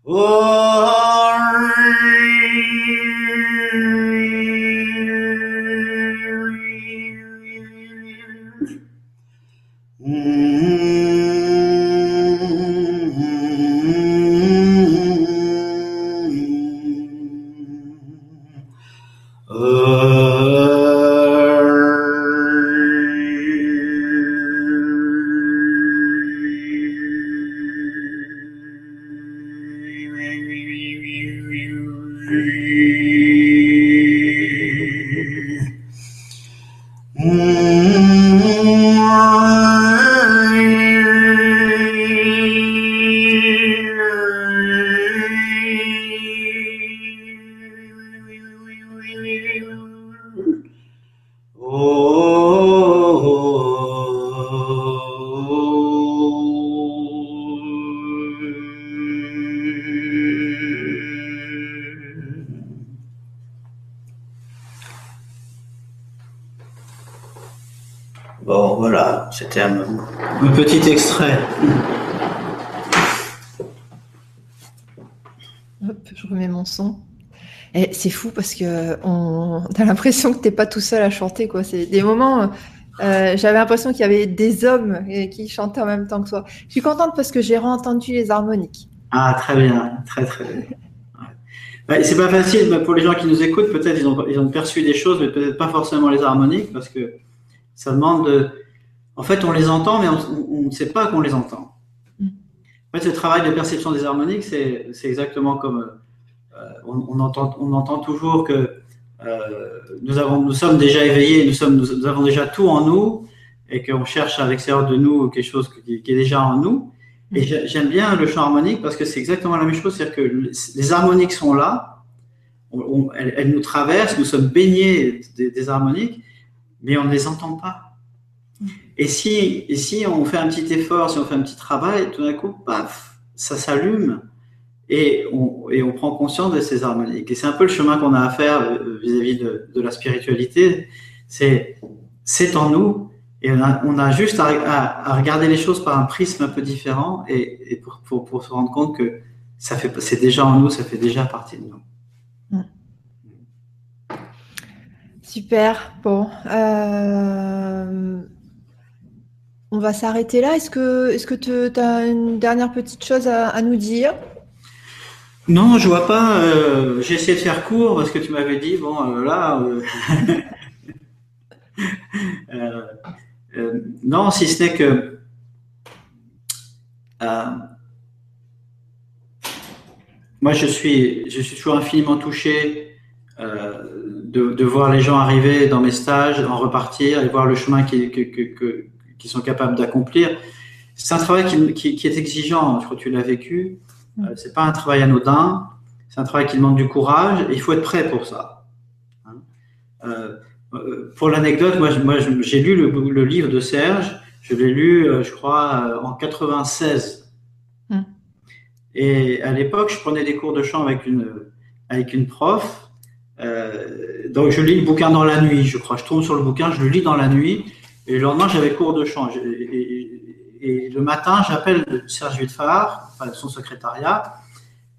Bon, fou parce que on a l'impression que t'es pas tout seul à chanter quoi. C'est des moments. Euh, j'avais l'impression qu'il y avait des hommes qui chantaient en même temps que toi. Je suis contente parce que j'ai entendu les harmoniques. Ah très bien, très très bien. Ouais. c'est pas facile pour les gens qui nous écoutent. Peut-être ils ont, ils ont perçu des choses, mais peut-être pas forcément les harmoniques parce que ça demande de. En fait, on les entend, mais on ne sait pas qu'on les entend. Mm. En fait, ce travail de perception des harmoniques, c'est exactement comme on, entend, on entend toujours que euh, nous, avons, nous sommes déjà éveillés, nous, sommes, nous, avons déjà tout en nous et qu'on cherche à l'extérieur de nous quelque chose qui, est déjà en nous. Et j'aime bien le chant harmonique parce que c'est exactement la même chose, c'est-à-dire que les harmoniques sont là, elles, nous traversent, nous sommes baignés des harmoniques, mais on ne les entend pas. Et si, et si on fait un petit effort, si on fait un petit travail, tout d'un coup, paf, ça s'allume et on, prend conscience de ces harmoniques. Et c'est un peu le chemin qu'on a à faire euh, vis-à-vis de, la spiritualité. C'est, en nous et on a, juste à, regarder les choses par un prisme un peu différent et, pour, se rendre compte que ça fait, c'est déjà en nous, ça fait déjà partie de nous. Super. Bon. Euh, on va s'arrêter là. Est-ce que est-ce que tu as une dernière petite chose à, nous dire? Non, je vois pas. Euh, j'ai essayé de faire court parce que tu m'avais dit, bon, euh, là. (laughs) non, si ce n'est que. moi, je suis, je suis toujours infiniment touché de, voir les gens arriver dans mes stages, en repartir et voir le chemin qu'ils qui, sont capables d'accomplir. C'est un travail qui, qui, est exigeant, je crois que tu l'as vécu. Euh, c'est pas un travail anodin, c'est un travail qui demande du courage et il faut être prêt pour ça. Hein. Euh, euh, pour l'anecdote, moi, moi j'ai lu le, livre de Serge, je l'ai lu, je crois, en 96. Mm. Et à l'époque, je prenais des cours de chant avec une, avec une prof euh, donc je lis le bouquin dans la nuit, je crois. Je tombe sur le bouquin, je le lis dans la nuit. Et le lendemain, j'avais cours de chant. Et, le matin, j'appelle Serge enfin, son secrétariat,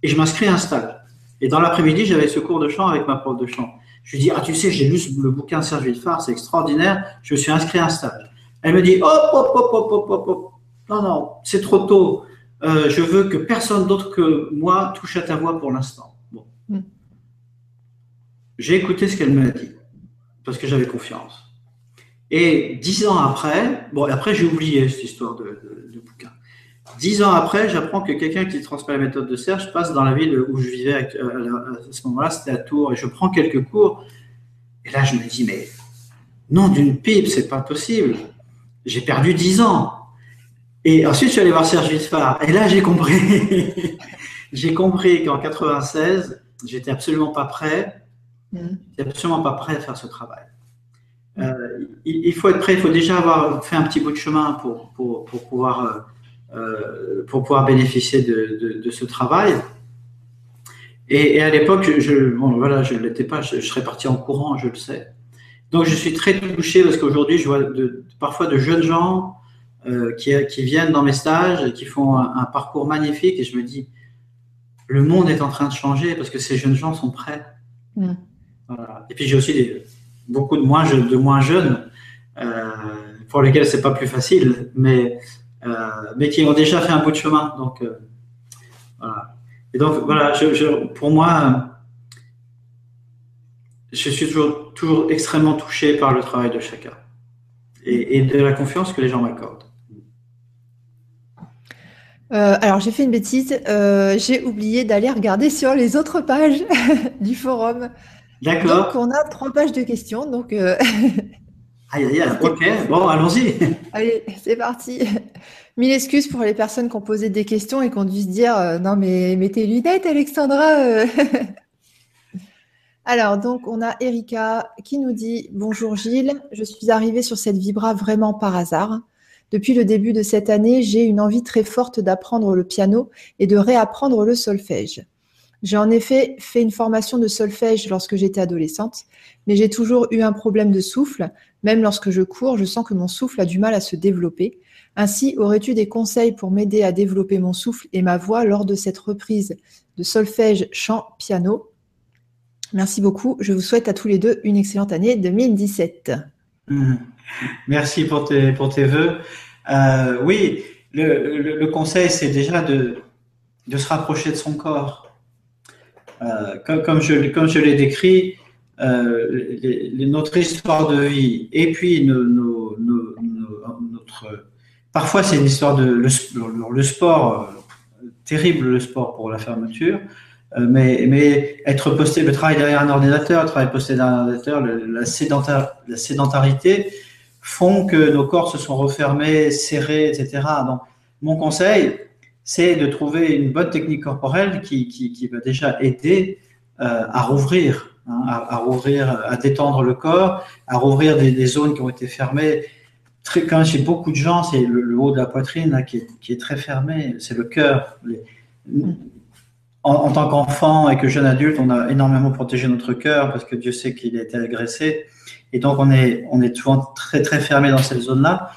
et je m'inscris à un stage. Et dans l'après-midi, j'avais ce cours de chant avec ma prof de chant. Je lui dis, ah tu sais, j'ai lu le bouquin Serge Wittfar, c'est extraordinaire, je me suis inscrit à un stage. Elle me dit, hop, hop, hop, hop, hop, hop, hop. Non, non, c'est trop tôt. Euh, je veux que personne d'autre que moi touche à ta voix pour l'instant. J'ai écouté ce qu'elle m'a dit, parce que j'avais confiance. Et dix ans après, bon, après j'ai oublié cette histoire de, de, bouquin. Dix ans après, j'apprends que quelqu'un qui transmet la méthode de Serge passe dans la ville où je vivais à, ce moment-là, c'était à Tours, et je prends quelques cours. Et là, je me dis, mais non, d'une pipe, c'est pas possible. J'ai perdu dix ans. Et ensuite, je suis allé voir Serge Wittfar. Et là, j'ai compris. (laughs) j'ai compris qu'en 96, j'étais absolument pas prêt Mm. n'est absolument pas prêt à faire ce travail. Euh, il, faut être prêt, il faut déjà avoir fait un petit bout de chemin pour, pour, pour pouvoir, euh, euh, pour pouvoir bénéficier de, de, ce travail. Et, à l'époque, je, bon, voilà, je ne l'étais pas, je, serais parti en courant, je le sais. Donc je suis très touché parce qu'aujourd'hui, je vois de, parfois de jeunes gens qui, qui, viennent dans mes stages et qui font un, parcours magnifique et je me dis, le monde est en train de changer parce que ces jeunes gens sont prêts. Mm. Et puis j'ai aussi beaucoup de moins, de moins jeunes euh, pour lesquels c'est pas plus facile, mais, euh, mais qui ont déjà fait un bout de chemin. Donc, euh, voilà. Et donc, voilà, pour moi, je suis toujours, toujours extrêmement touché par le travail de chacun et de la confiance que les gens m'accordent. alors j'ai fait une bêtise, j'ai oublié d'aller regarder sur les autres pages (laughs) du forum. D'accord. Donc, on a trois pages de questions. Donc, euh, (laughs) aïe, aïe, aïe. Ok, bon, allons-y. (laughs) Allez, c'est parti. (laughs) Mille excuses pour les personnes qui ont posé des questions et qui ont dû se dire euh, Non, mais mets tes lunettes, Alexandra. Euh. Alors, donc, on a Erika qui nous dit Bonjour Gilles, je suis arrivée sur cette vibra vraiment par hasard. Depuis le début de cette année, j'ai une envie très forte d'apprendre le piano et de réapprendre le solfège. J'ai en effet fait une formation de solfège lorsque j'étais adolescente, mais j'ai toujours eu un problème de souffle. Même lorsque je cours, je sens que mon souffle a du mal à se développer. Ainsi, aurais-tu des conseils pour m'aider à développer mon souffle et ma voix lors de cette reprise de solfège, chant, piano? Merci beaucoup. Je vous souhaite à tous les deux une excellente année 2017. Merci pour tes, pour tes voeux. Euh, oui, le, conseil, c'est déjà de, de se rapprocher de son corps. Euh, comme, je, comme l'ai décrit, euh, notre histoire de vie et puis notre. Parfois, c'est une histoire de. Le, sport, terrible le sport pour la fermeture, mais, mais être posté, le travail derrière un ordinateur, le travail posté derrière un ordinateur, la sédentarité, font que nos corps se sont refermés, serrés, etc. Donc, mon conseil, c'est de trouver une bonne technique corporelle qui, qui, va déjà aider euh, à rouvrir, hein, à, rouvrir, à détendre le corps, à rouvrir des, zones qui ont été fermées. Très, quand j'ai beaucoup de gens, c'est le, haut de la poitrine là, qui, est, qui, est, très fermé, c'est le cœur. En, en, tant qu'enfant et que jeune adulte, on a énormément protégé notre cœur parce que Dieu sait qu'il a été agressé. Et donc, on est, on est souvent très, très fermé dans cette zone-là.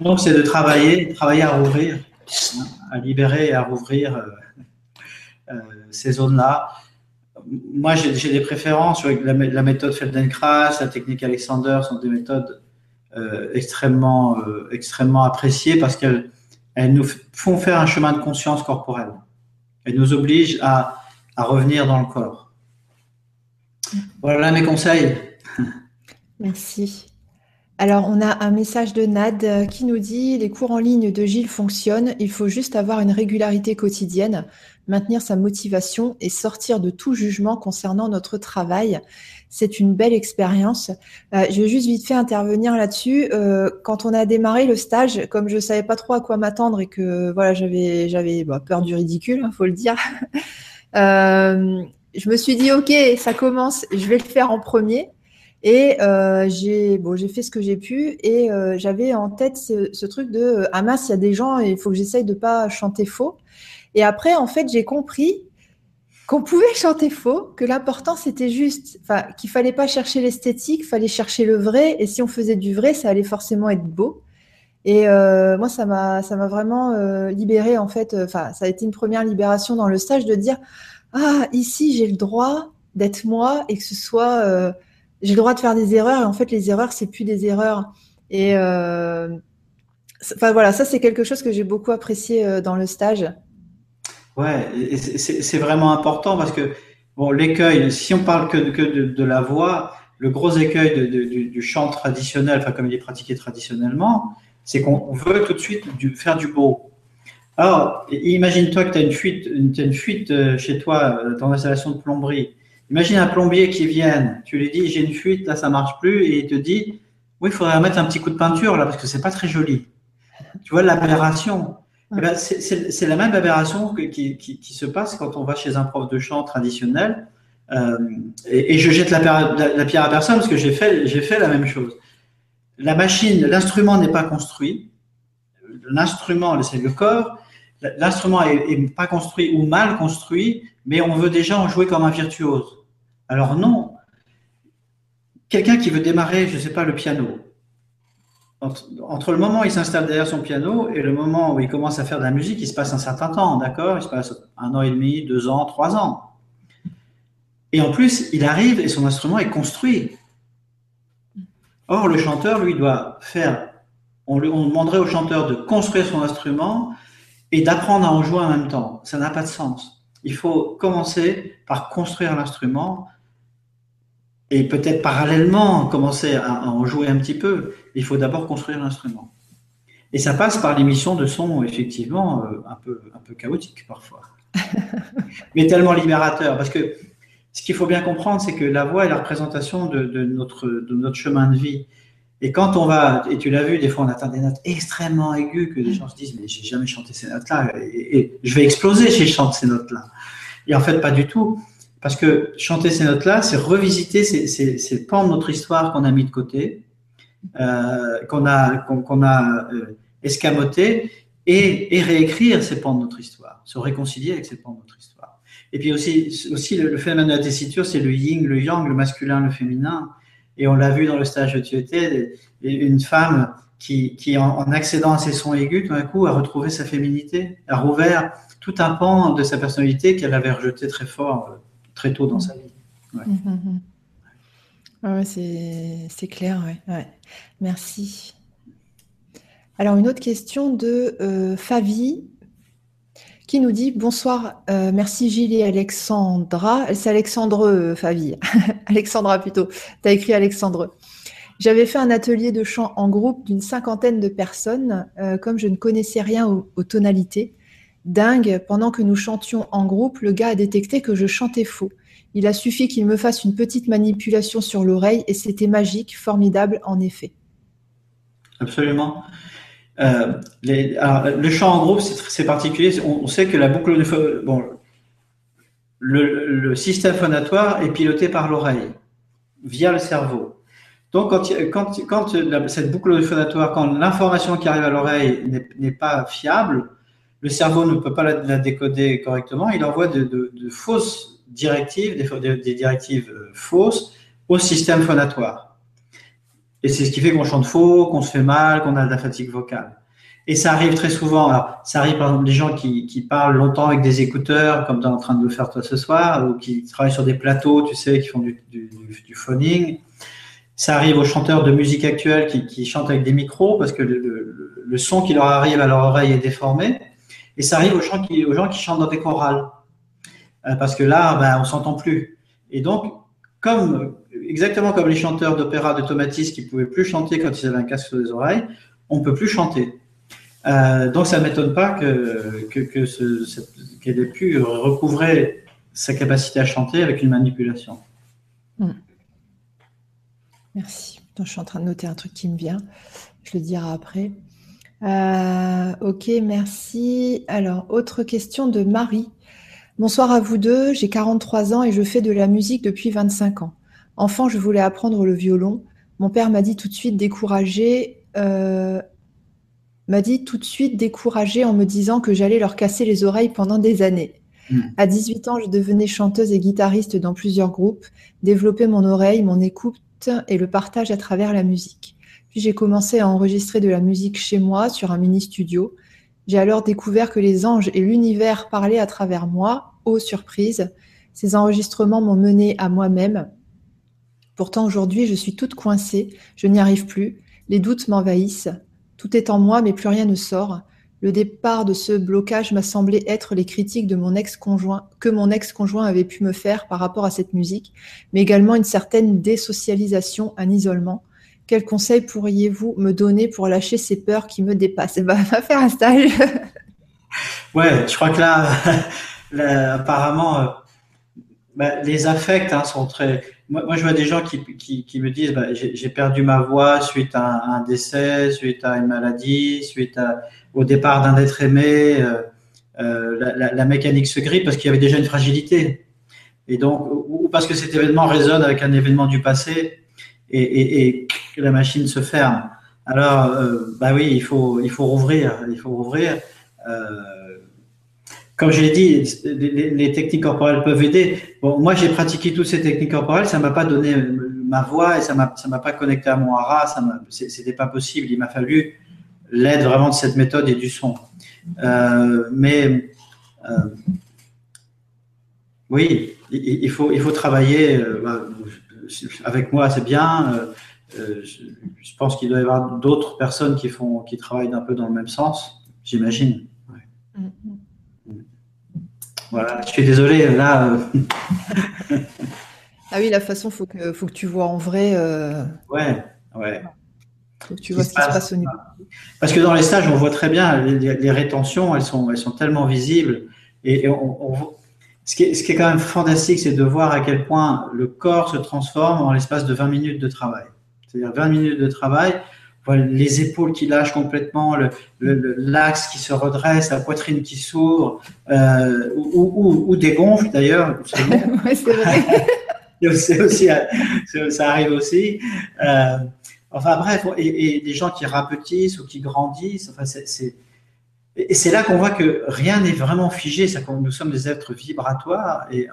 Donc, c'est de travailler, travailler à rouvrir, hein, à libérer et à rouvrir euh, euh, ces zones-là. Moi, j'ai des préférences avec la, méthode Feldenkrais, la technique Alexander sont des méthodes euh, extrêmement, extrêmement appréciées parce qu'elles elles nous font faire un chemin de conscience corporelle. Elles nous obligent à revenir dans le corps. Voilà mes conseils. Merci. Alors, on a un message de Nad euh, qui nous dit les cours en ligne de Gilles fonctionnent. Il faut juste avoir une régularité quotidienne, maintenir sa motivation et sortir de tout jugement concernant notre travail. C'est une belle expérience. Euh, je vais juste vite fait intervenir là-dessus. Euh, quand on a démarré le stage, comme je savais pas trop à quoi m'attendre et que voilà, j'avais j'avais bah, peur du ridicule, il faut le dire. (laughs) je me suis dit ok, ça commence, je vais le faire en premier. Et euh, j'ai bon, j'ai fait ce que j'ai pu et euh, j'avais en tête ce, ce, truc de euh, ah mince, il y a des gens et il faut que j'essaye de pas chanter faux. Et après, en fait, j'ai compris qu'on pouvait chanter faux, que l'important c'était juste, enfin, qu'il fallait pas chercher l'esthétique, fallait chercher le vrai. Et si on faisait du vrai, ça allait forcément être beau. Et euh, moi, ça m'a ça m'a vraiment euh, libéré en fait. Enfin, ça a été une première libération dans le stage de dire ah ici j'ai le droit d'être moi et que ce soit j'ai le droit de faire des erreurs et en fait les erreurs c'est plus des erreurs. Et euh, voilà ça c'est quelque chose que j'ai beaucoup apprécié euh, dans le stage. Ouais c'est vraiment important parce que bon l'écueil si on parle que, que de, la voix le gros écueil de, du, chant traditionnel enfin comme il est pratiqué traditionnellement c'est qu'on veut tout de suite faire du beau. Alors imagine-toi que tu as une fuite une, as une fuite euh, chez toi dans l'installation de plomberie Imagine un plombier qui vient, tu lui dis j'ai une fuite, là ça marche plus, et il te dit oui, il faudrait mettre un petit coup de peinture là parce que c'est pas très joli. Tu vois l'aberration. C'est la même aberration que, qui, qui, qui, se passe quand on va chez un prof de chant traditionnel. Euh, et, et, je jette la, la, la, pierre à personne parce que j'ai fait, fait la même chose. La machine, l'instrument n'est pas construit. L'instrument, c'est le corps. L'instrument est, est pas construit ou mal construit, mais on veut déjà en jouer comme un virtuose. Alors non. Quelqu'un qui veut démarrer, je ne sais pas, le piano, entre, le moment où il s'installe derrière son piano et le moment où il commence à faire de la musique, il se passe un certain temps, d'accord? Il se passe un an et demi, deux ans, trois ans. Et en plus, il arrive et son instrument est construit. Or, le chanteur, lui, doit faire. On, on demanderait au chanteur de construire son instrument et d'apprendre à en jouer en même temps. Ça n'a pas de sens. Il faut commencer par construire l'instrument et peut-être parallèlement commencer à, en jouer un petit peu. Il faut d'abord construire l'instrument. Et ça passe par l'émission de son, effectivement, euh, un peu, un peu chaotique parfois. (laughs) Mais tellement libérateur. Parce que ce qu'il faut bien comprendre, c'est que la voix est la représentation de, de, notre, de notre chemin de vie. Et quand on va, et tu l'as vu, des fois on atteint des notes extrêmement aiguës que les gens se disent, mais j'ai jamais chanté ces notes-là, et, et, je vais exploser si je chante ces notes-là. Et en fait, pas du tout. Parce que chanter ces notes-là, c'est revisiter ces, ces, ces, pans de notre histoire qu'on a mis de côté, euh, qu'on a, qu'on a euh, escamoté, et, et, réécrire ces pans de notre histoire, se réconcilier avec ces pans de notre histoire. Et puis aussi, aussi le, le phénomène de la tessiture, c'est le yin, le yang, le masculin, le féminin. Et on l'a vu dans le stage de Tuété, une femme qui, qui en, accédant à ses sons aigus, tout d'un coup, a retrouvé sa féminité, a rouvert tout un pan de sa personnalité qu'elle avait rejeté très fort, euh, très tôt dans sa vie. Mmh, mmh, mmh. c'est clair, ouais. Merci. Alors, une autre question de euh, qui nous dit Bonsoir, euh, merci Gilles et Alexandra. C'est Alexandre euh, Favi, (laughs) Alexandra plutôt. Tu as écrit Alexandre. J'avais fait un atelier de chant en groupe d'une cinquantaine de personnes. Euh, comme je ne connaissais rien aux, tonalités, dingue, pendant que nous chantions en groupe, le gars a détecté que je chantais faux. Il a suffi qu'il me fasse une petite manipulation sur l'oreille et c'était magique, formidable en effet. Absolument. Euh, le chant en groupe, c'est particulier. On, sait que la boucle de bon, le, système phonatoire est piloté par l'oreille, via le cerveau. Donc, quand, cette boucle phonatoire, quand l'information qui arrive à l'oreille n'est pas fiable, le cerveau ne peut pas la, décoder correctement. Il envoie de, fausses directives, des, directives euh, fausses au système phonatoire. Et c'est ce qui fait qu'on chante faux, qu'on se fait mal, qu'on a de la fatigue vocale. Et ça arrive très souvent. Alors, ça arrive par exemple des gens qui, parlent longtemps avec des écouteurs, comme tu es en train de le faire toi ce soir, ou qui travaillent sur des plateaux, tu sais, qui font du, phoning. Ça arrive aux chanteurs de musique actuelle qui, chantent avec des micros parce que le, son qui leur arrive à leur oreille est déformé. Et ça arrive aux gens qui, chantent dans des chorales. Euh, parce que là, ben, on s'entend plus. Et donc, comme exactement comme les chanteurs d'opéra de Tomatis qui pouvaient plus chanter quand ils avaient un casque sur les oreilles, on peut plus chanter. Euh, donc ça ne m'étonne pas que, qu'elle ait pu recouvrer sa capacité à chanter avec une manipulation. Hmm. Merci. je suis en train de noter un truc qui me vient. Je le dirai après. Euh, ok, merci. Alors, autre question de Marie. Bonsoir à vous deux. J'ai 43 ans et je fais de la musique depuis 25 ans. Enfant, je voulais apprendre le violon. Mon père m'a dit tout de suite découragé, euh, m'a dit tout de suite découragé en me disant que j'allais leur casser les oreilles pendant des années. Hmm. À 18 ans, je devenais chanteuse et guitariste dans plusieurs groupes, développais mon oreille, mon écoute et le partage à travers la musique. Puis j'ai commencé à enregistrer de la musique chez moi sur un mini studio. J'ai alors découvert que les anges et l'univers parlaient à travers moi. Oh surprise Ces enregistrements m'ont mené à moi-même, Pourtant, aujourd'hui, je suis toute coincée, je n'y arrive plus, les doutes m'envahissent, tout est en moi, mais plus rien ne sort. Le départ de ce blocage m'a semblé être les critiques de mon ex-conjoint, que mon ex-conjoint avait pu me faire par rapport à cette musique, mais également une certaine désocialisation, un isolement. Quels conseils pourriez-vous me donner pour lâcher ces peurs qui me dépassent? Ben, va faire un stage. (laughs) ouais, je crois que (laughs) là, apparemment, euh, bah, les affects hein, sont très moi, je vois des gens qui, qui, me disent bah, j'ai perdu ma voix suite à un, décès, suite à une maladie, suite à, au départ d'un être aimé. Euh, euh, la, mécanique se grippe parce qu'il y avait déjà une fragilité. Et donc, ou parce que cet événement résonne avec un événement du passé et, et, et la machine se ferme. Alors, euh, bah oui, il faut, il faut rouvrir. Il faut rouvrir. Euh, comme je l'ai dit, les, techniques corporelles peuvent aider. Moi, j'ai pratiqué toutes ces techniques corporelles, ça m'a pas donné ma voix et ça m'a, ça m'a pas connecté à mon hara, ça c'était pas possible. Il m'a fallu l'aide vraiment de cette méthode et du son. Euh, mais euh, oui, il, faut, il faut travailler. Euh, bah, avec moi, c'est bien. Je pense qu'il doit y avoir d'autres personnes qui font, qui travaillent un peu dans le même sens, j'imagine. Mm-hmm. Voilà, je suis désolé, là. Euh. ah oui, la façon, faut que, faut que tu vois en vrai. Euh... Ouais, ouais. Faut que tu vois ce qui se passe au niveau. Parce que dans les stages, on voit très bien les, rétentions, elles sont, elles sont tellement visibles. Et, on, ce, qui est, ce qui est quand même fantastique, c'est de voir à quel point le corps se transforme en l'espace de 20 minutes de travail. C'est-à-dire 20 minutes de travail, les épaules qui lâchent complètement, l'axe qui se redresse, la poitrine qui s'ouvre, euh, ou, ou, dégonfle d'ailleurs. (laughs) c'est vrai. (laughs) aussi, ça arrive aussi. Euh, enfin bref, et, des gens qui rapetissent ou qui grandissent. Enfin, c'est, et c'est là qu'on voit que rien n'est vraiment figé. C'est nous sommes des êtres vibratoires et,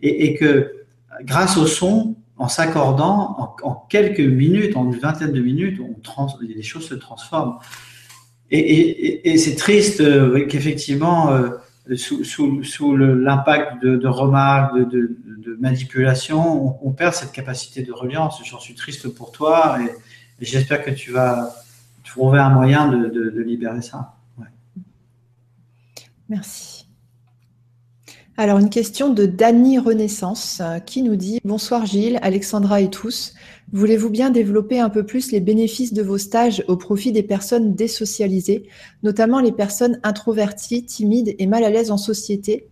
et, et que grâce au son, en s'accordant, en, quelques minutes, en une vingtaine de minutes, on trans, les choses se transforment. Et, c'est triste euh, qu'effectivement, euh, sous, l'impact de, remarques, de, manipulation, on, perd cette capacité de reliance. J'en suis triste pour toi et, j'espère que tu vas trouver un moyen de, libérer ça. Merci. Alors, une question de Dany Renaissance euh, qui nous dit Bonsoir Gilles, Alexandra et tous. Voulez-vous bien développer un peu plus les bénéfices de vos stages au profit des personnes désocialisées, notamment les personnes introverties, timides et mal à l'aise en société,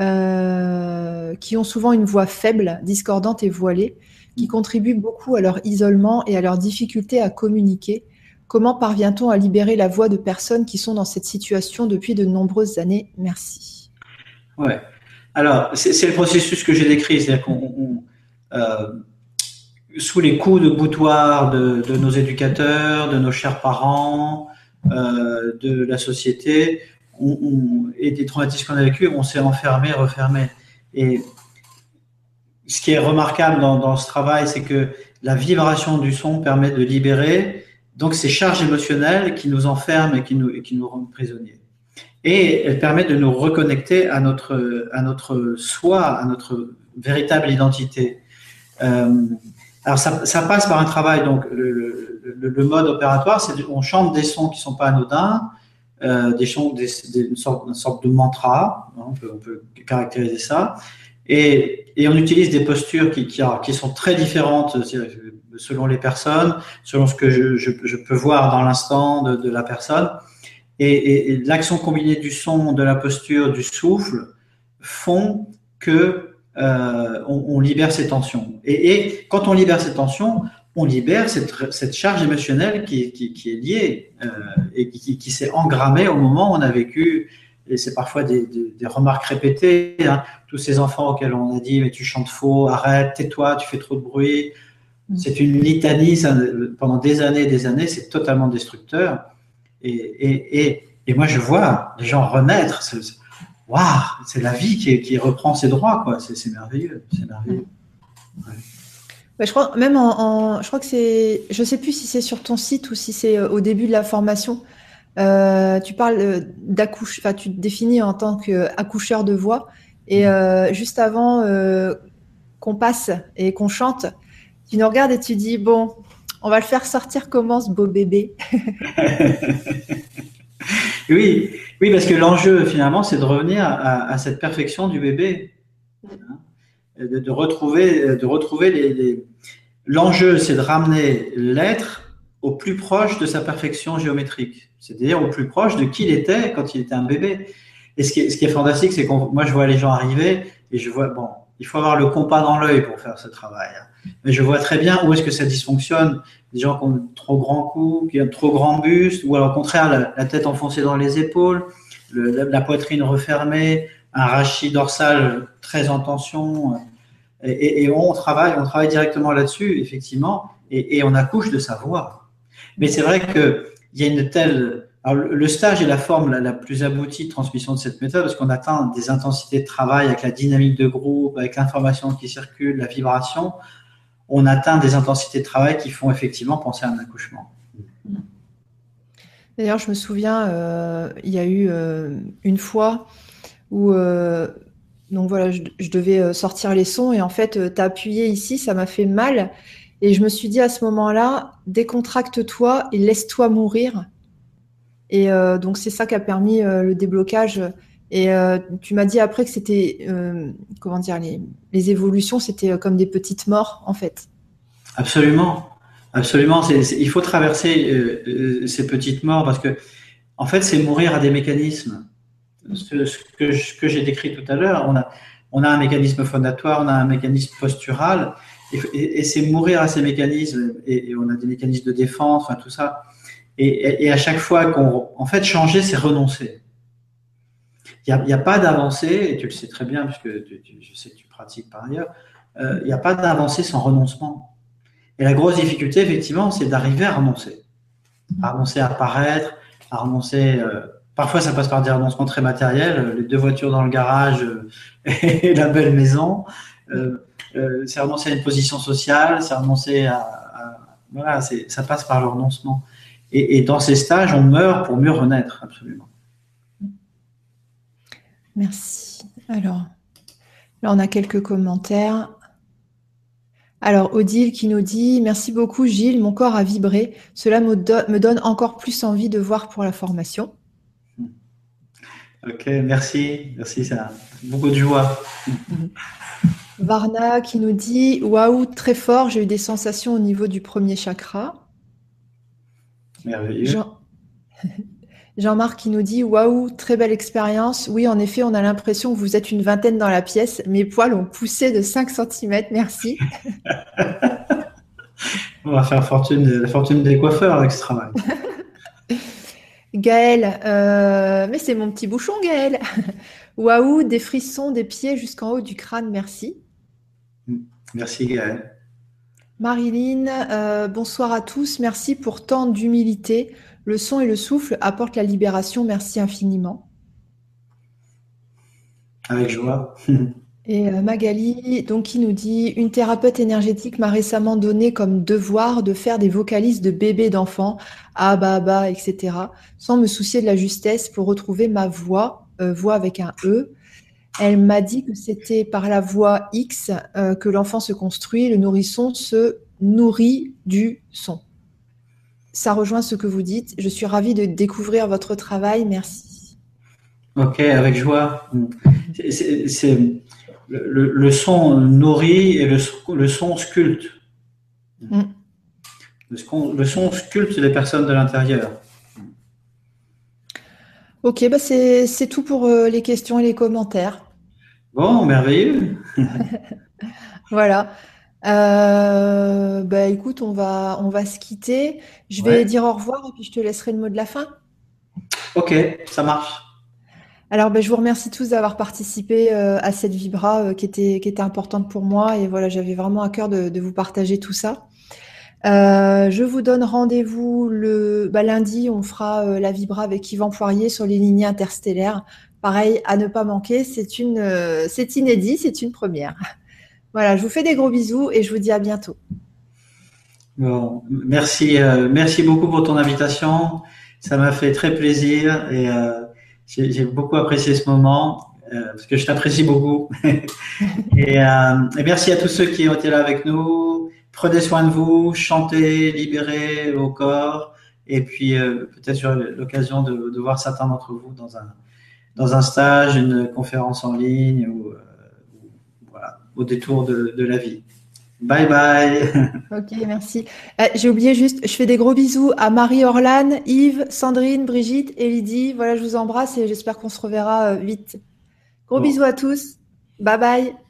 euh, qui ont souvent une voix faible, discordante et voilée, qui contribuent beaucoup à leur isolement et à leur difficulté à communiquer? Comment parvient-on à libérer la voix de personnes qui sont dans cette situation depuis de nombreuses années? Merci. Ouais. Alors, c'est le processus que j'ai décrit, c'est-à-dire qu'on euh, sous les coups de boutoir de, nos éducateurs, de nos chers parents, euh, de la société, et des traumatismes qu'on a vécu, on s'est enfermé, refermé. Et ce qui est remarquable dans, ce travail, c'est que la vibration du son permet de libérer donc ces charges émotionnelles qui nous enferment et qui nous, et qui nous rendent prisonniers. Et elle permet de nous reconnecter à notre, à notre soi, à notre véritable identité. Euh, alors ça, passe par un travail, donc le, mode opératoire, c'est on chante des sons qui sont pas anodins, euh, des sons, une, sorte, de mantra, hein, on, peut, caractériser ça, et, et, on utilise des postures qui, qui, qui sont très différentes selon les personnes, selon ce que je, peux voir dans l'instant de, la personne, et, et l'action combinée du son, de la posture, du souffle font que euh, on, on, libère ces tensions. Et, et, quand on libère ces tensions, on libère cette, cette charge émotionnelle qui, qui, qui est liée euh, et qui, qui s'est engrammée au moment où on a vécu, et c'est parfois des, des, des, remarques répétées, hein, tous ces enfants auxquels on a dit mais tu chantes faux, arrête, tais-toi, tu fais trop de bruit. Mm. C'est une litanie ça, pendant des années et des années, c'est totalement destructeur. Et, et, et, et, moi je vois les gens renaître waouh, c'est la vie qui, qui, reprend ses droits, quoi. C'est merveilleux, c'est merveilleux. Ouais. Bah, je crois même en, en, je crois que c'est, je sais plus si c'est sur ton site ou si c'est euh, au début de la formation. Euh, tu parles euh, d'accouche, enfin tu te définis en tant qu'accoucheur de voix et euh, juste avant euh, qu'on passe et qu'on chante, tu nous regardes et tu dis bon, on va le faire sortir comment ce beau bébé? (laughs) oui, oui, parce que l'enjeu, finalement, c'est de revenir à, cette perfection du bébé. Hein, de, retrouver, de retrouver les. les... L'enjeu, c'est de ramener l'être au plus proche de sa perfection géométrique, c'est-à-dire au plus proche de qui il était quand il était un bébé. Et ce qui est, ce qui est fantastique, c'est que moi, je vois les gens arriver et je vois, bon, il faut avoir le compas dans l'œil pour faire ce travail. Mais je vois très bien où est-ce que ça dysfonctionne. Des gens qui ont trop grand cou, qui ont trop grand buste, ou alors au contraire, la, tête enfoncée dans les épaules le, la, poitrine refermée, un rachis dorsal très en tension. Et, et, et on travaille, on travaille directement là-dessus, effectivement, et, et, on accouche de sa voix. Mais c'est vrai qu'il y a une telle. Alors, le stage est la forme la, plus aboutie de transmission de cette méthode parce qu'on atteint des intensités de travail avec la dynamique de groupe, avec l'information qui circule, la vibration. On atteint des intensités de travail qui font effectivement penser à un accouchement. D'ailleurs, je me souviens, euh, il y a eu euh, une fois où euh, donc voilà, je, je, devais sortir les sons et en fait, tu as appuyé ici, ça m'a fait mal. Et je me suis dit à ce moment-là, décontracte-toi et laisse-toi mourir. Et euh, donc, c'est ça qui a permis le déblocage. Et tu m'as dit après que c'était, comment dire, les, évolutions, c'était comme des petites morts, en fait. Absolument. Absolument, il faut traverser euh, ces petites morts parce que, en fait, c'est mourir à des mécanismes. Ce, que, j'ai décrit tout à l'heure, on a, un mécanisme fondatoire, on a un mécanisme postural, et c'est mourir à ces mécanismes, et, et, on a des mécanismes de défense, enfin tout ça. Et, à chaque fois qu'on, en fait, changer, c'est renoncer. Il n'y a, pas d'avancée, et tu le sais très bien, puisque tu, je sais que tu pratiques par ailleurs, euh, il n'y a pas d'avancée sans renoncement. Et la grosse difficulté, effectivement, c'est d'arriver à renoncer. À renoncer à paraître, à renoncer. Euh, parfois, ça passe par des renoncements très matériels, les deux voitures dans le garage euh, (laughs) et la belle maison. c'est renoncer à une position sociale, c'est renoncer à, voilà, ça passe par le renoncement. Et, et, dans ces stages, on meurt pour mieux renaître, absolument. Merci. Alors, là, on a quelques commentaires. Alors, Odile qui nous dit Merci beaucoup, Gilles, mon corps a vibré. Cela me, donne encore plus envie de voir pour la formation. Ok, merci. Merci, ça a beaucoup de joie. Varna qui nous dit Waouh, très fort, j'ai eu des sensations au niveau du premier chakra. Merveilleux. Jean... (laughs) Jean-Marc qui nous dit Waouh, très belle expérience. Oui, en effet, on a l'impression que vous êtes une vingtaine dans la pièce. Mes poils ont poussé de 5 cm. Merci. (laughs) on va faire fortune, la fortune des coiffeurs avec ce travail. Gaël, euh, mais c'est mon petit bouchon, Gaël. (laughs) Waouh, des frissons des pieds jusqu'en haut du crâne. Merci. Merci, Gaël. Marilyn, euh, bonsoir à tous. Merci pour tant d'humilité. Le son et le souffle apportent la libération. Merci infiniment. Avec joie. (laughs) Et euh, Magali, donc, qui nous dit Une thérapeute énergétique m'a récemment donné comme devoir de faire des vocalises de bébés d'enfants, ah bah bah, etc., sans me soucier de la justesse pour retrouver ma voix, euh, voix avec un E. Elle m'a dit que c'était par la voix X euh, que l'enfant se construit, le nourrisson se nourrit du son ça rejoint ce que vous dites. Je suis ravie de découvrir votre travail. Merci. Ok, avec joie. C'est le, son nourrit et le, son sculpte. Mm. Le, son sculpte les personnes de l'intérieur. Ok, bah c'est tout pour euh, les questions et les commentaires. Bon, merveilleux. (laughs) voilà. Euh, bah écoute, on va, on va se quitter. Je vais dire au revoir et puis je te laisserai le mot de la fin. Ok, ça marche. Alors, bah, je vous remercie tous d'avoir participé euh, à cette vibra euh, qui, était, qui était importante pour moi. Et voilà, j'avais vraiment à cœur de, vous partager tout ça. je vous donne rendez-vous le bah, lundi. On fera la vibra avec Yvan Poirier sur les lignées interstellaires. Pareil, à ne pas manquer. C'est une, c'est inédit, c'est une première. Voilà, je vous fais des gros bisous et je vous dis à bientôt. Bon, merci, euh, merci beaucoup pour ton invitation. Ça m'a fait très plaisir et euh, j'ai beaucoup apprécié ce moment euh, parce que je t'apprécie beaucoup. (laughs) et, merci à tous ceux qui ont été là avec nous. Prenez soin de vous, chantez, libérez vos corps et puis peut-être sur l'occasion de, voir certains d'entre vous dans un dans un stage, une conférence en ligne ou au détour de, la vie. Bye bye. (laughs) Ok, merci. Euh, j'ai oublié juste, je fais des gros bisous à Marie Orlane, Yves, Sandrine, Brigitte et Lydie. Voilà, je vous embrasse et j'espère qu'on se reverra euh, vite. Gros bisous à tous. Bye bye.